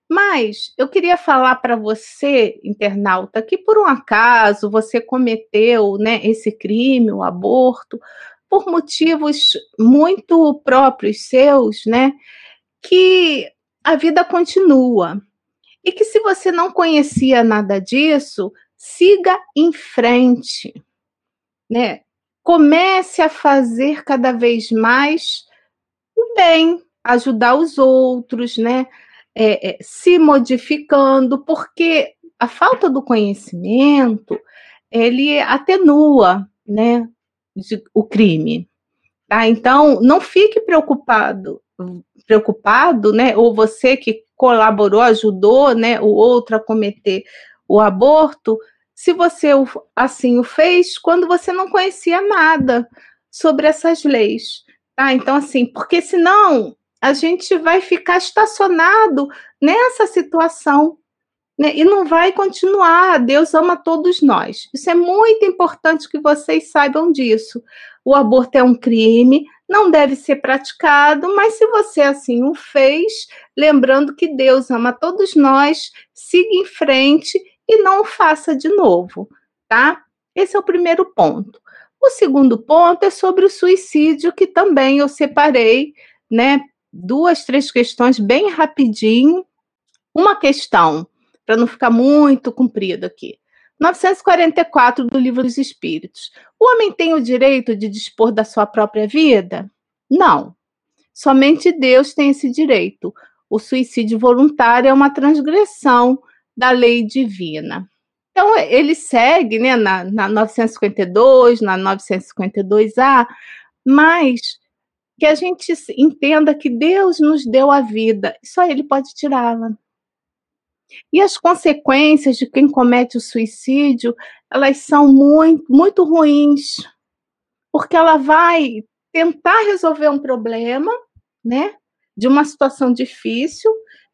Mas eu queria falar para você, internauta, que por um acaso você cometeu né, esse crime, o aborto, por motivos muito próprios seus, né? Que a vida continua. E que se você não conhecia nada disso, siga em frente, né? Comece a fazer cada vez mais o bem, ajudar os outros, né? É, é, se modificando, porque a falta do conhecimento ele atenua, né? de, o crime. Tá? Então, não fique preocupado, preocupado, né? Ou você que colaborou, ajudou, né, o outro a cometer o aborto, se você assim o fez quando você não conhecia nada sobre essas leis, tá? Então assim, porque senão a gente vai ficar estacionado nessa situação né? E não vai continuar. Deus ama todos nós. Isso é muito importante que vocês saibam disso. O aborto é um crime, não deve ser praticado, mas se você assim o fez, lembrando que Deus ama todos nós, siga em frente e não faça de novo, tá? Esse é o primeiro ponto. O segundo ponto é sobre o suicídio, que também eu separei, né? Duas, três questões bem rapidinho. Uma questão para não ficar muito comprido aqui. 944 do Livro dos Espíritos. O homem tem o direito de dispor da sua própria vida? Não. Somente Deus tem esse direito. O suicídio voluntário é uma transgressão da lei divina. Então, ele segue né, na, na 952, na 952A, mas que a gente entenda que Deus nos deu a vida, só Ele pode tirá-la. E as consequências de quem comete o suicídio, elas são muito, muito ruins, porque ela vai tentar resolver um problema, né, de uma situação difícil.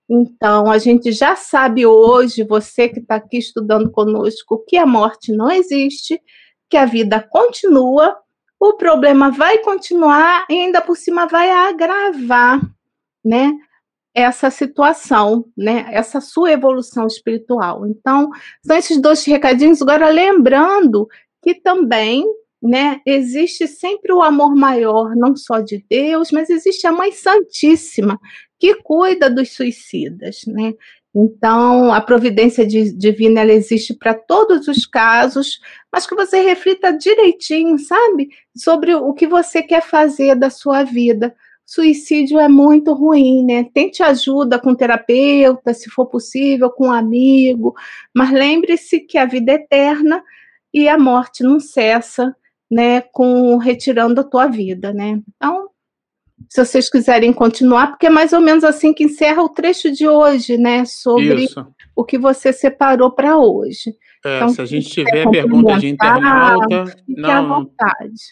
Então, a gente já sabe hoje, você que está aqui estudando conosco, que a morte não existe, que a vida continua, o problema vai continuar e ainda por cima vai agravar, né? essa situação, né? Essa sua evolução espiritual. Então, são esses dois recadinhos. Agora, lembrando que também, né, existe sempre o amor maior, não só de Deus, mas existe a Mãe Santíssima, que cuida dos suicidas, né? Então, a providência divina ela existe para todos os casos, mas que você reflita direitinho, sabe? Sobre o que você quer fazer da sua vida suicídio é muito ruim, né? Tente ajuda com terapeuta, se for possível, com um amigo, mas lembre-se que a vida é eterna e a morte não cessa, né, com retirando a tua vida, né? Então, se vocês quiserem continuar, porque é mais ou menos assim que encerra o trecho de hoje, né, sobre Isso. o que você separou para hoje. É, então, se a gente tiver pergunta de internauta, não,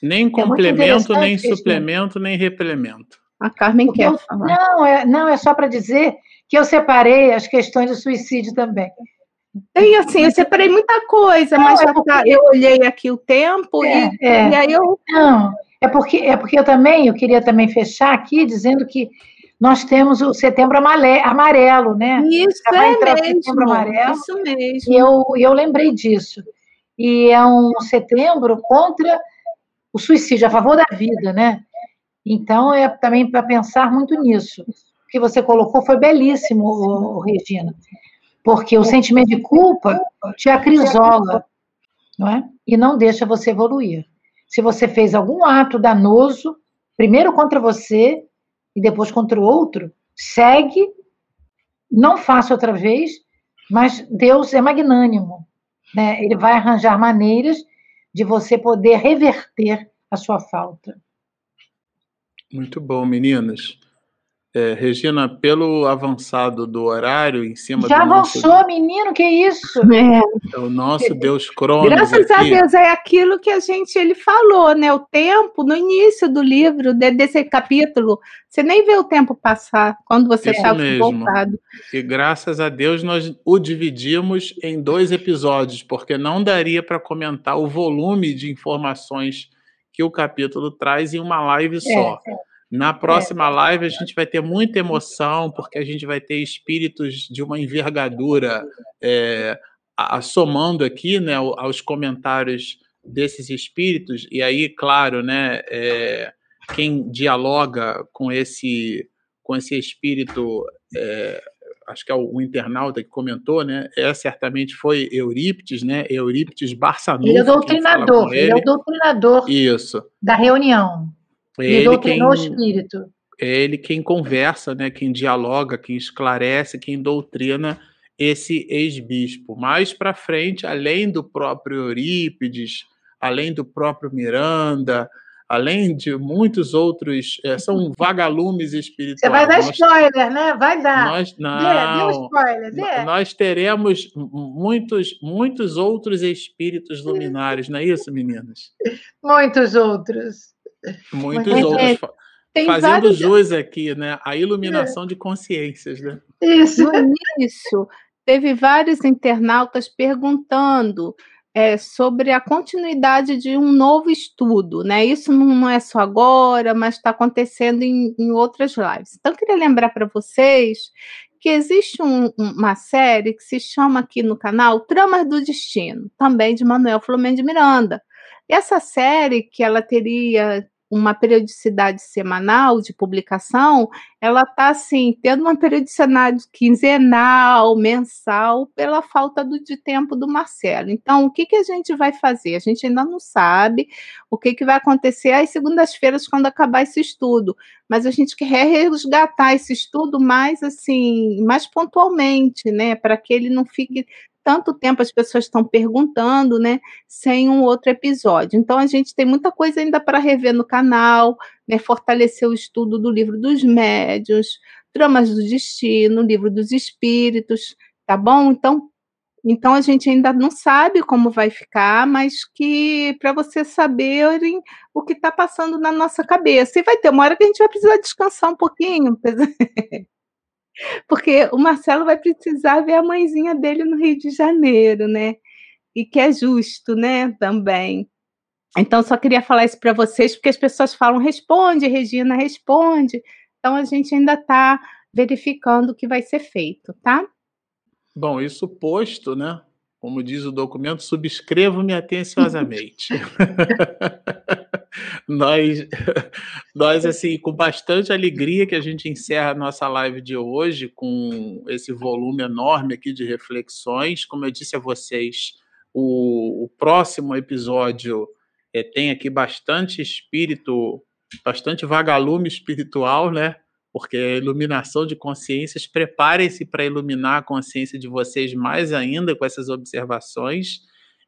nem é complemento, nem suplemento, nem replemento. A Carmen quer eu, falar. Não, é, não, é só para dizer que eu separei as questões de suicídio também. Tem assim, eu separei muita coisa, não, mas é porque... tá, eu olhei aqui o tempo é, e, é. e, aí eu. Não, é porque, é porque eu também, eu queria também fechar aqui dizendo que nós temos o setembro amarelo, né? Isso é mesmo, amarelo, isso mesmo. E eu, eu lembrei disso. E é um setembro contra o suicídio, a favor da vida, né? Então, é também para pensar muito nisso. O que você colocou foi belíssimo, Regina, porque o sentimento de culpa te acrisola, não é? E não deixa você evoluir. Se você fez algum ato danoso, primeiro contra você e depois contra o outro, segue, não faça outra vez, mas Deus é magnânimo, né? Ele vai arranjar maneiras de você poder reverter a sua falta. Muito bom, meninas. É, Regina, pelo avançado do horário em cima Já do avançou, nosso, menino, que isso? É. o nosso Deus Cronos Graças a aqui, Deus é aquilo que a gente ele falou, né? O tempo no início do livro, de- desse capítulo, você nem vê o tempo passar quando você Isso está mesmo. voltado. e graças a Deus nós o dividimos em dois episódios, porque não daria para comentar o volume de informações que o capítulo traz em uma live só. Na próxima live a gente vai ter muita emoção, porque a gente vai ter espíritos de uma envergadura é, somando aqui né, ao- aos comentários desses espíritos, e aí, claro, né, é, quem dialoga com esse, com esse espírito, é, acho que é o, o internauta que comentou, né, é, certamente foi Eurípides, né, Eurípides Barçanufo. Ele é o doutrinador, com ele é o doutrinador Isso. da reunião. É Ele doutrinou o quem, espírito. é ele quem conversa, né, quem dialoga, quem esclarece, quem doutrina esse ex-bispo. Mais para frente, além do próprio Eurípides, além do próprio Miranda, além de muitos outros, eh, são vagalumes espirituais. Você vai dar Nós- spoiler, né? Vai dar. nós, não, nós teremos muitos, muitos outros espíritos luminares, não é isso, meninas? Muitos outros. Muitos Mas, outros. é, Tem Fazendo vários jus aqui, né? A iluminação de consciências, né? Isso. No início, teve vários internautas perguntando é, sobre a continuidade de um novo estudo, né? Isso não é só agora, mas está acontecendo em, em outras lives. Então, eu queria lembrar para vocês que existe um- um- uma série que se chama aqui no canal Tramas do Destino, também de Manuel Flamengo de Miranda. E essa série, que ela teria uma periodicidade semanal de publicação, ela está assim, tendo uma periodicidade quinzenal, mensal, pela falta do, de tempo do Marcelo. Então, o que, que a gente vai fazer? A gente ainda não sabe o que, que vai acontecer às segundas-feiras, quando acabar esse estudo. Mas a gente quer resgatar esse estudo mais assim, mais pontualmente, né? Para que ele não fique tanto tempo as pessoas estão perguntando, né? Sem um outro episódio. Então a gente tem muita coisa ainda para rever no canal, né? Fortalecer o estudo do livro dos médios, Tramas do Destino, livro dos Espíritos, tá bom? Então, então a gente ainda não sabe como vai ficar, mas que para vocês saberem o que está passando na nossa cabeça. E vai ter uma hora que a gente vai precisar descansar um pouquinho, porque o Marcelo vai precisar ver a mãezinha dele no Rio de Janeiro, né? E que é justo, né? Também. Então, só queria falar isso para vocês, porque as pessoas falam, responde, Regina, responde. Então, a gente ainda está verificando o que vai ser feito, tá? Bom, isso posto, né? Como diz o documento, subscrevo-me atenciosamente. nós, nós, assim, com bastante alegria que a gente encerra a nossa live de hoje com esse volume enorme aqui de reflexões. Como eu disse a vocês, o, o próximo episódio eh, tem aqui bastante espírito, bastante vagalume espiritual, né? Porque a iluminação de consciências, preparem-se para iluminar a consciência de vocês mais ainda com essas observações.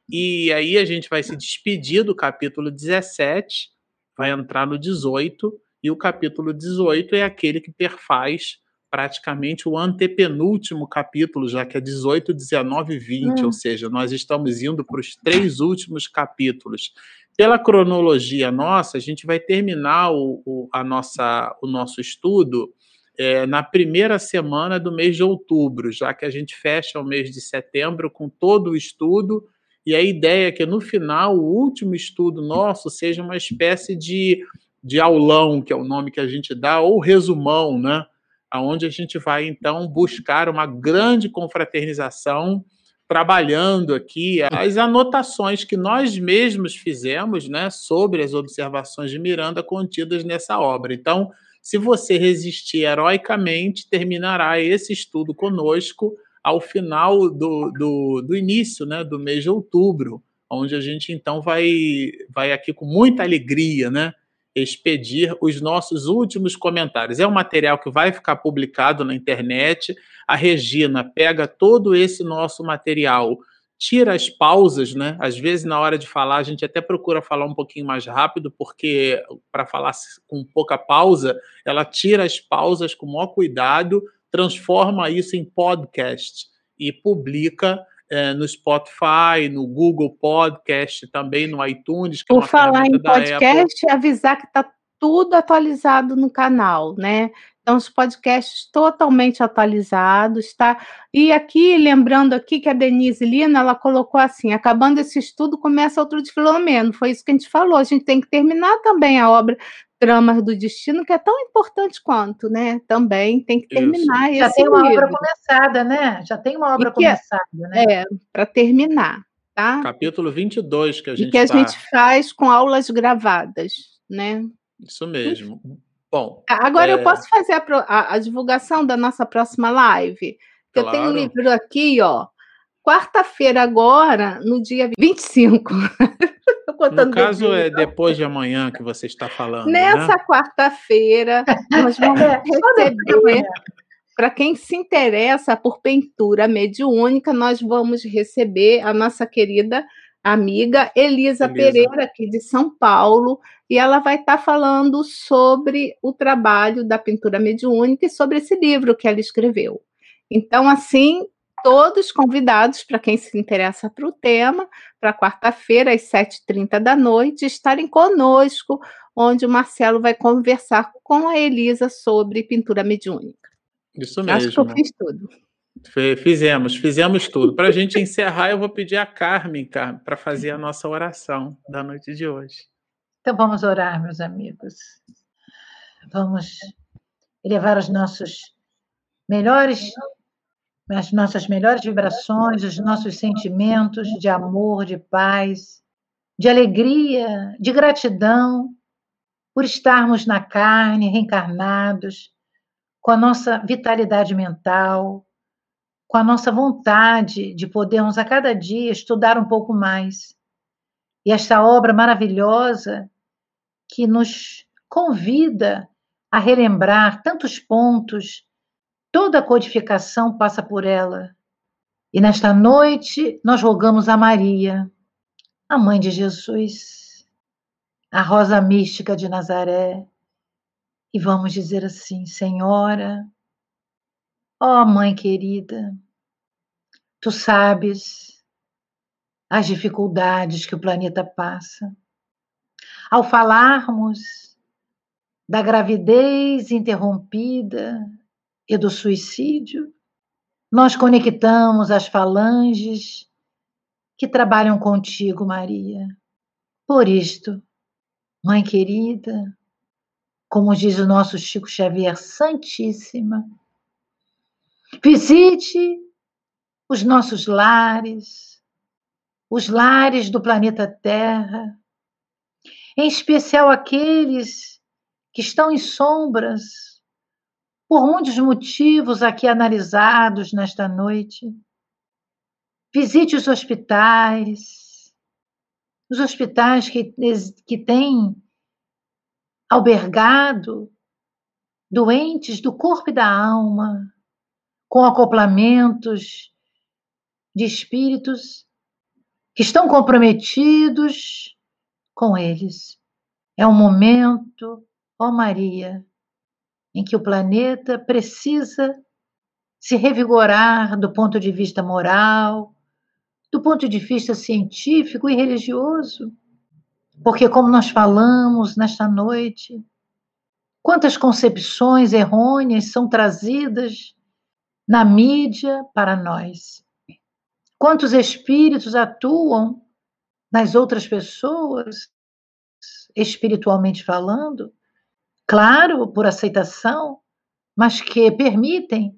E aí a gente vai se despedir do capítulo 17, vai entrar no 18, e o capítulo 18 é aquele que perfaz praticamente o antepenúltimo capítulo, já que é 18, 19 e 20, Hum. ou seja, nós estamos indo para os três últimos capítulos. Pela cronologia nossa, a gente vai terminar o, o- a nossa, o nosso estudo é, na primeira semana do mês de outubro, já que a gente fecha o mês de setembro com todo o estudo, e a ideia é que no final, o último estudo nosso seja uma espécie de, de aulão, que é o nome que a gente dá, ou resumão, né? Onde a gente vai, então, buscar uma grande confraternização trabalhando aqui as anotações que nós mesmos fizemos né, sobre as observações de Miranda contidas nessa obra. Então, se você resistir heroicamente, terminará esse estudo conosco ao final do, do, do início né, do mês de outubro, onde a gente então vai, vai aqui com muita alegria, né? expedir os nossos últimos comentários. É um material que vai ficar publicado na internet. A Regina pega todo esse nosso material tira as pausas, né? Às vezes, na hora de falar, a gente até procura falar um pouquinho mais rápido, porque para falar com pouca pausa, ela tira as pausas com o maior cuidado, transforma isso em podcast e publica é, no Spotify, no Google Podcast, também no iTunes. É Por é falar em podcast, avisar que está tudo atualizado no canal, né? Então, os podcasts totalmente atualizados, tá? E aqui, lembrando aqui que a Denise Lina, ela colocou assim, acabando esse estudo, começa outro de Filomeno. Foi isso que a gente falou. A gente tem que terminar também a obra Tramas do Destino, que é tão importante quanto, né? Também tem que terminar isso. Já tem uma livro. obra começada, né? Já tem uma obra é começada, né? É, para terminar, tá? Capítulo 22 que a gente E que a tá... gente faz com aulas gravadas, né? Isso mesmo. Bom. Agora é... eu posso fazer a, a, a, divulgação da nossa próxima live? Claro. Eu tenho um livro aqui, ó. Quarta-feira, agora, no dia 25. no caso, é depois de amanhã que você está falando. Né? Nessa né? quarta-feira, nós vamos receber. Para quem se interessa por pintura mediúnica, nós vamos receber a nossa querida amiga Elisa, Elisa, Pereira, aqui de São Paulo, e ela vai estar tá falando sobre o trabalho da pintura mediúnica e sobre esse livro que ela escreveu. Então, assim, todos convidados, para quem se interessa para o tema, para quarta-feira, às 7h30 da noite, estarem conosco, onde o Marcelo vai conversar com a Elisa sobre pintura mediúnica. Isso mesmo. Acho que eu fiz tudo. Fizemos, fizemos tudo. Para a gente encerrar, eu vou pedir a Carmen, Carmen para fazer a nossa oração da noite de hoje. Então vamos orar, meus amigos. Vamos elevar os nossos melhores, as nossas melhores vibrações, os nossos sentimentos de amor, de paz, de alegria, de gratidão por estarmos na carne, reencarnados, com a nossa vitalidade mental, com a nossa vontade de podermos a cada dia estudar um pouco mais. E esta obra maravilhosa que nos convida a relembrar tantos pontos, toda a codificação passa por ela. E nesta noite nós rogamos a Maria, a mãe de Jesus, a rosa mística de Nazaré, e vamos dizer assim: Senhora, Ó mãe querida, tu sabes as dificuldades que o planeta passa. Ao falarmos da gravidez interrompida e do suicídio, nós conectamos as falanges que trabalham contigo, Maria. Por isto, mãe querida, como diz o nosso Chico Xavier Santíssima, Visite os nossos lares, os lares do planeta Terra, em especial aqueles que estão em sombras, por muitos motivos aqui analisados nesta noite. Visite os hospitais, os hospitais que, que têm albergado doentes do corpo e da alma, com acoplamentos de espíritos que estão comprometidos com eles. É um momento, ó Maria, em que o planeta precisa se revigorar do ponto de vista moral, do ponto de vista científico e religioso. Porque, como nós falamos nesta noite, quantas concepções errôneas são trazidas na mídia para nós. Quantos espíritos atuam nas outras pessoas, espiritualmente falando? Claro, por aceitação, mas que permitem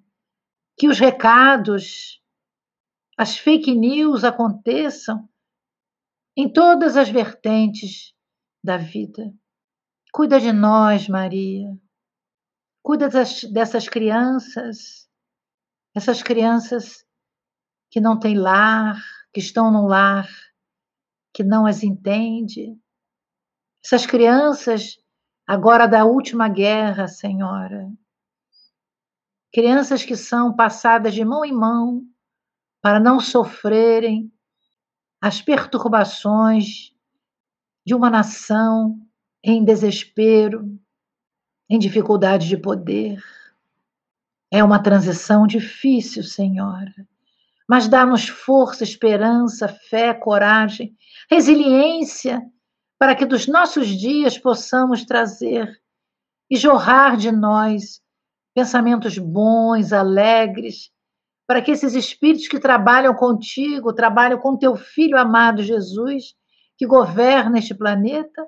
que os recados, as fake news aconteçam em todas as vertentes da vida. Cuida de nós, Maria. Cuida das, dessas crianças essas crianças que não têm lar, que estão num lar que não as entende, essas crianças agora da última guerra, Senhora, crianças que são passadas de mão em mão para não sofrerem as perturbações de uma nação em desespero, em dificuldade de poder. É uma transição difícil, Senhora, mas dá-nos força, esperança, fé, coragem, resiliência, para que dos nossos dias possamos trazer e jorrar de nós pensamentos bons, alegres, para que esses espíritos que trabalham contigo, trabalham com teu filho amado Jesus, que governa este planeta,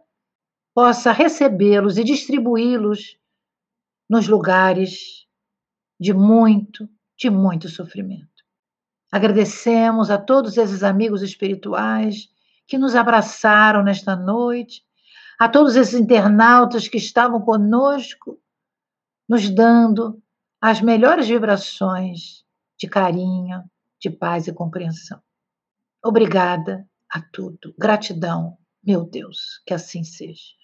possa recebê-los e distribuí-los nos lugares de muito, de muito sofrimento. Agradecemos a todos esses amigos espirituais que nos abraçaram nesta noite, a todos esses internautas que estavam conosco, nos dando as melhores vibrações de carinho, de paz e compreensão. Obrigada a tudo. Gratidão, meu Deus, que assim seja.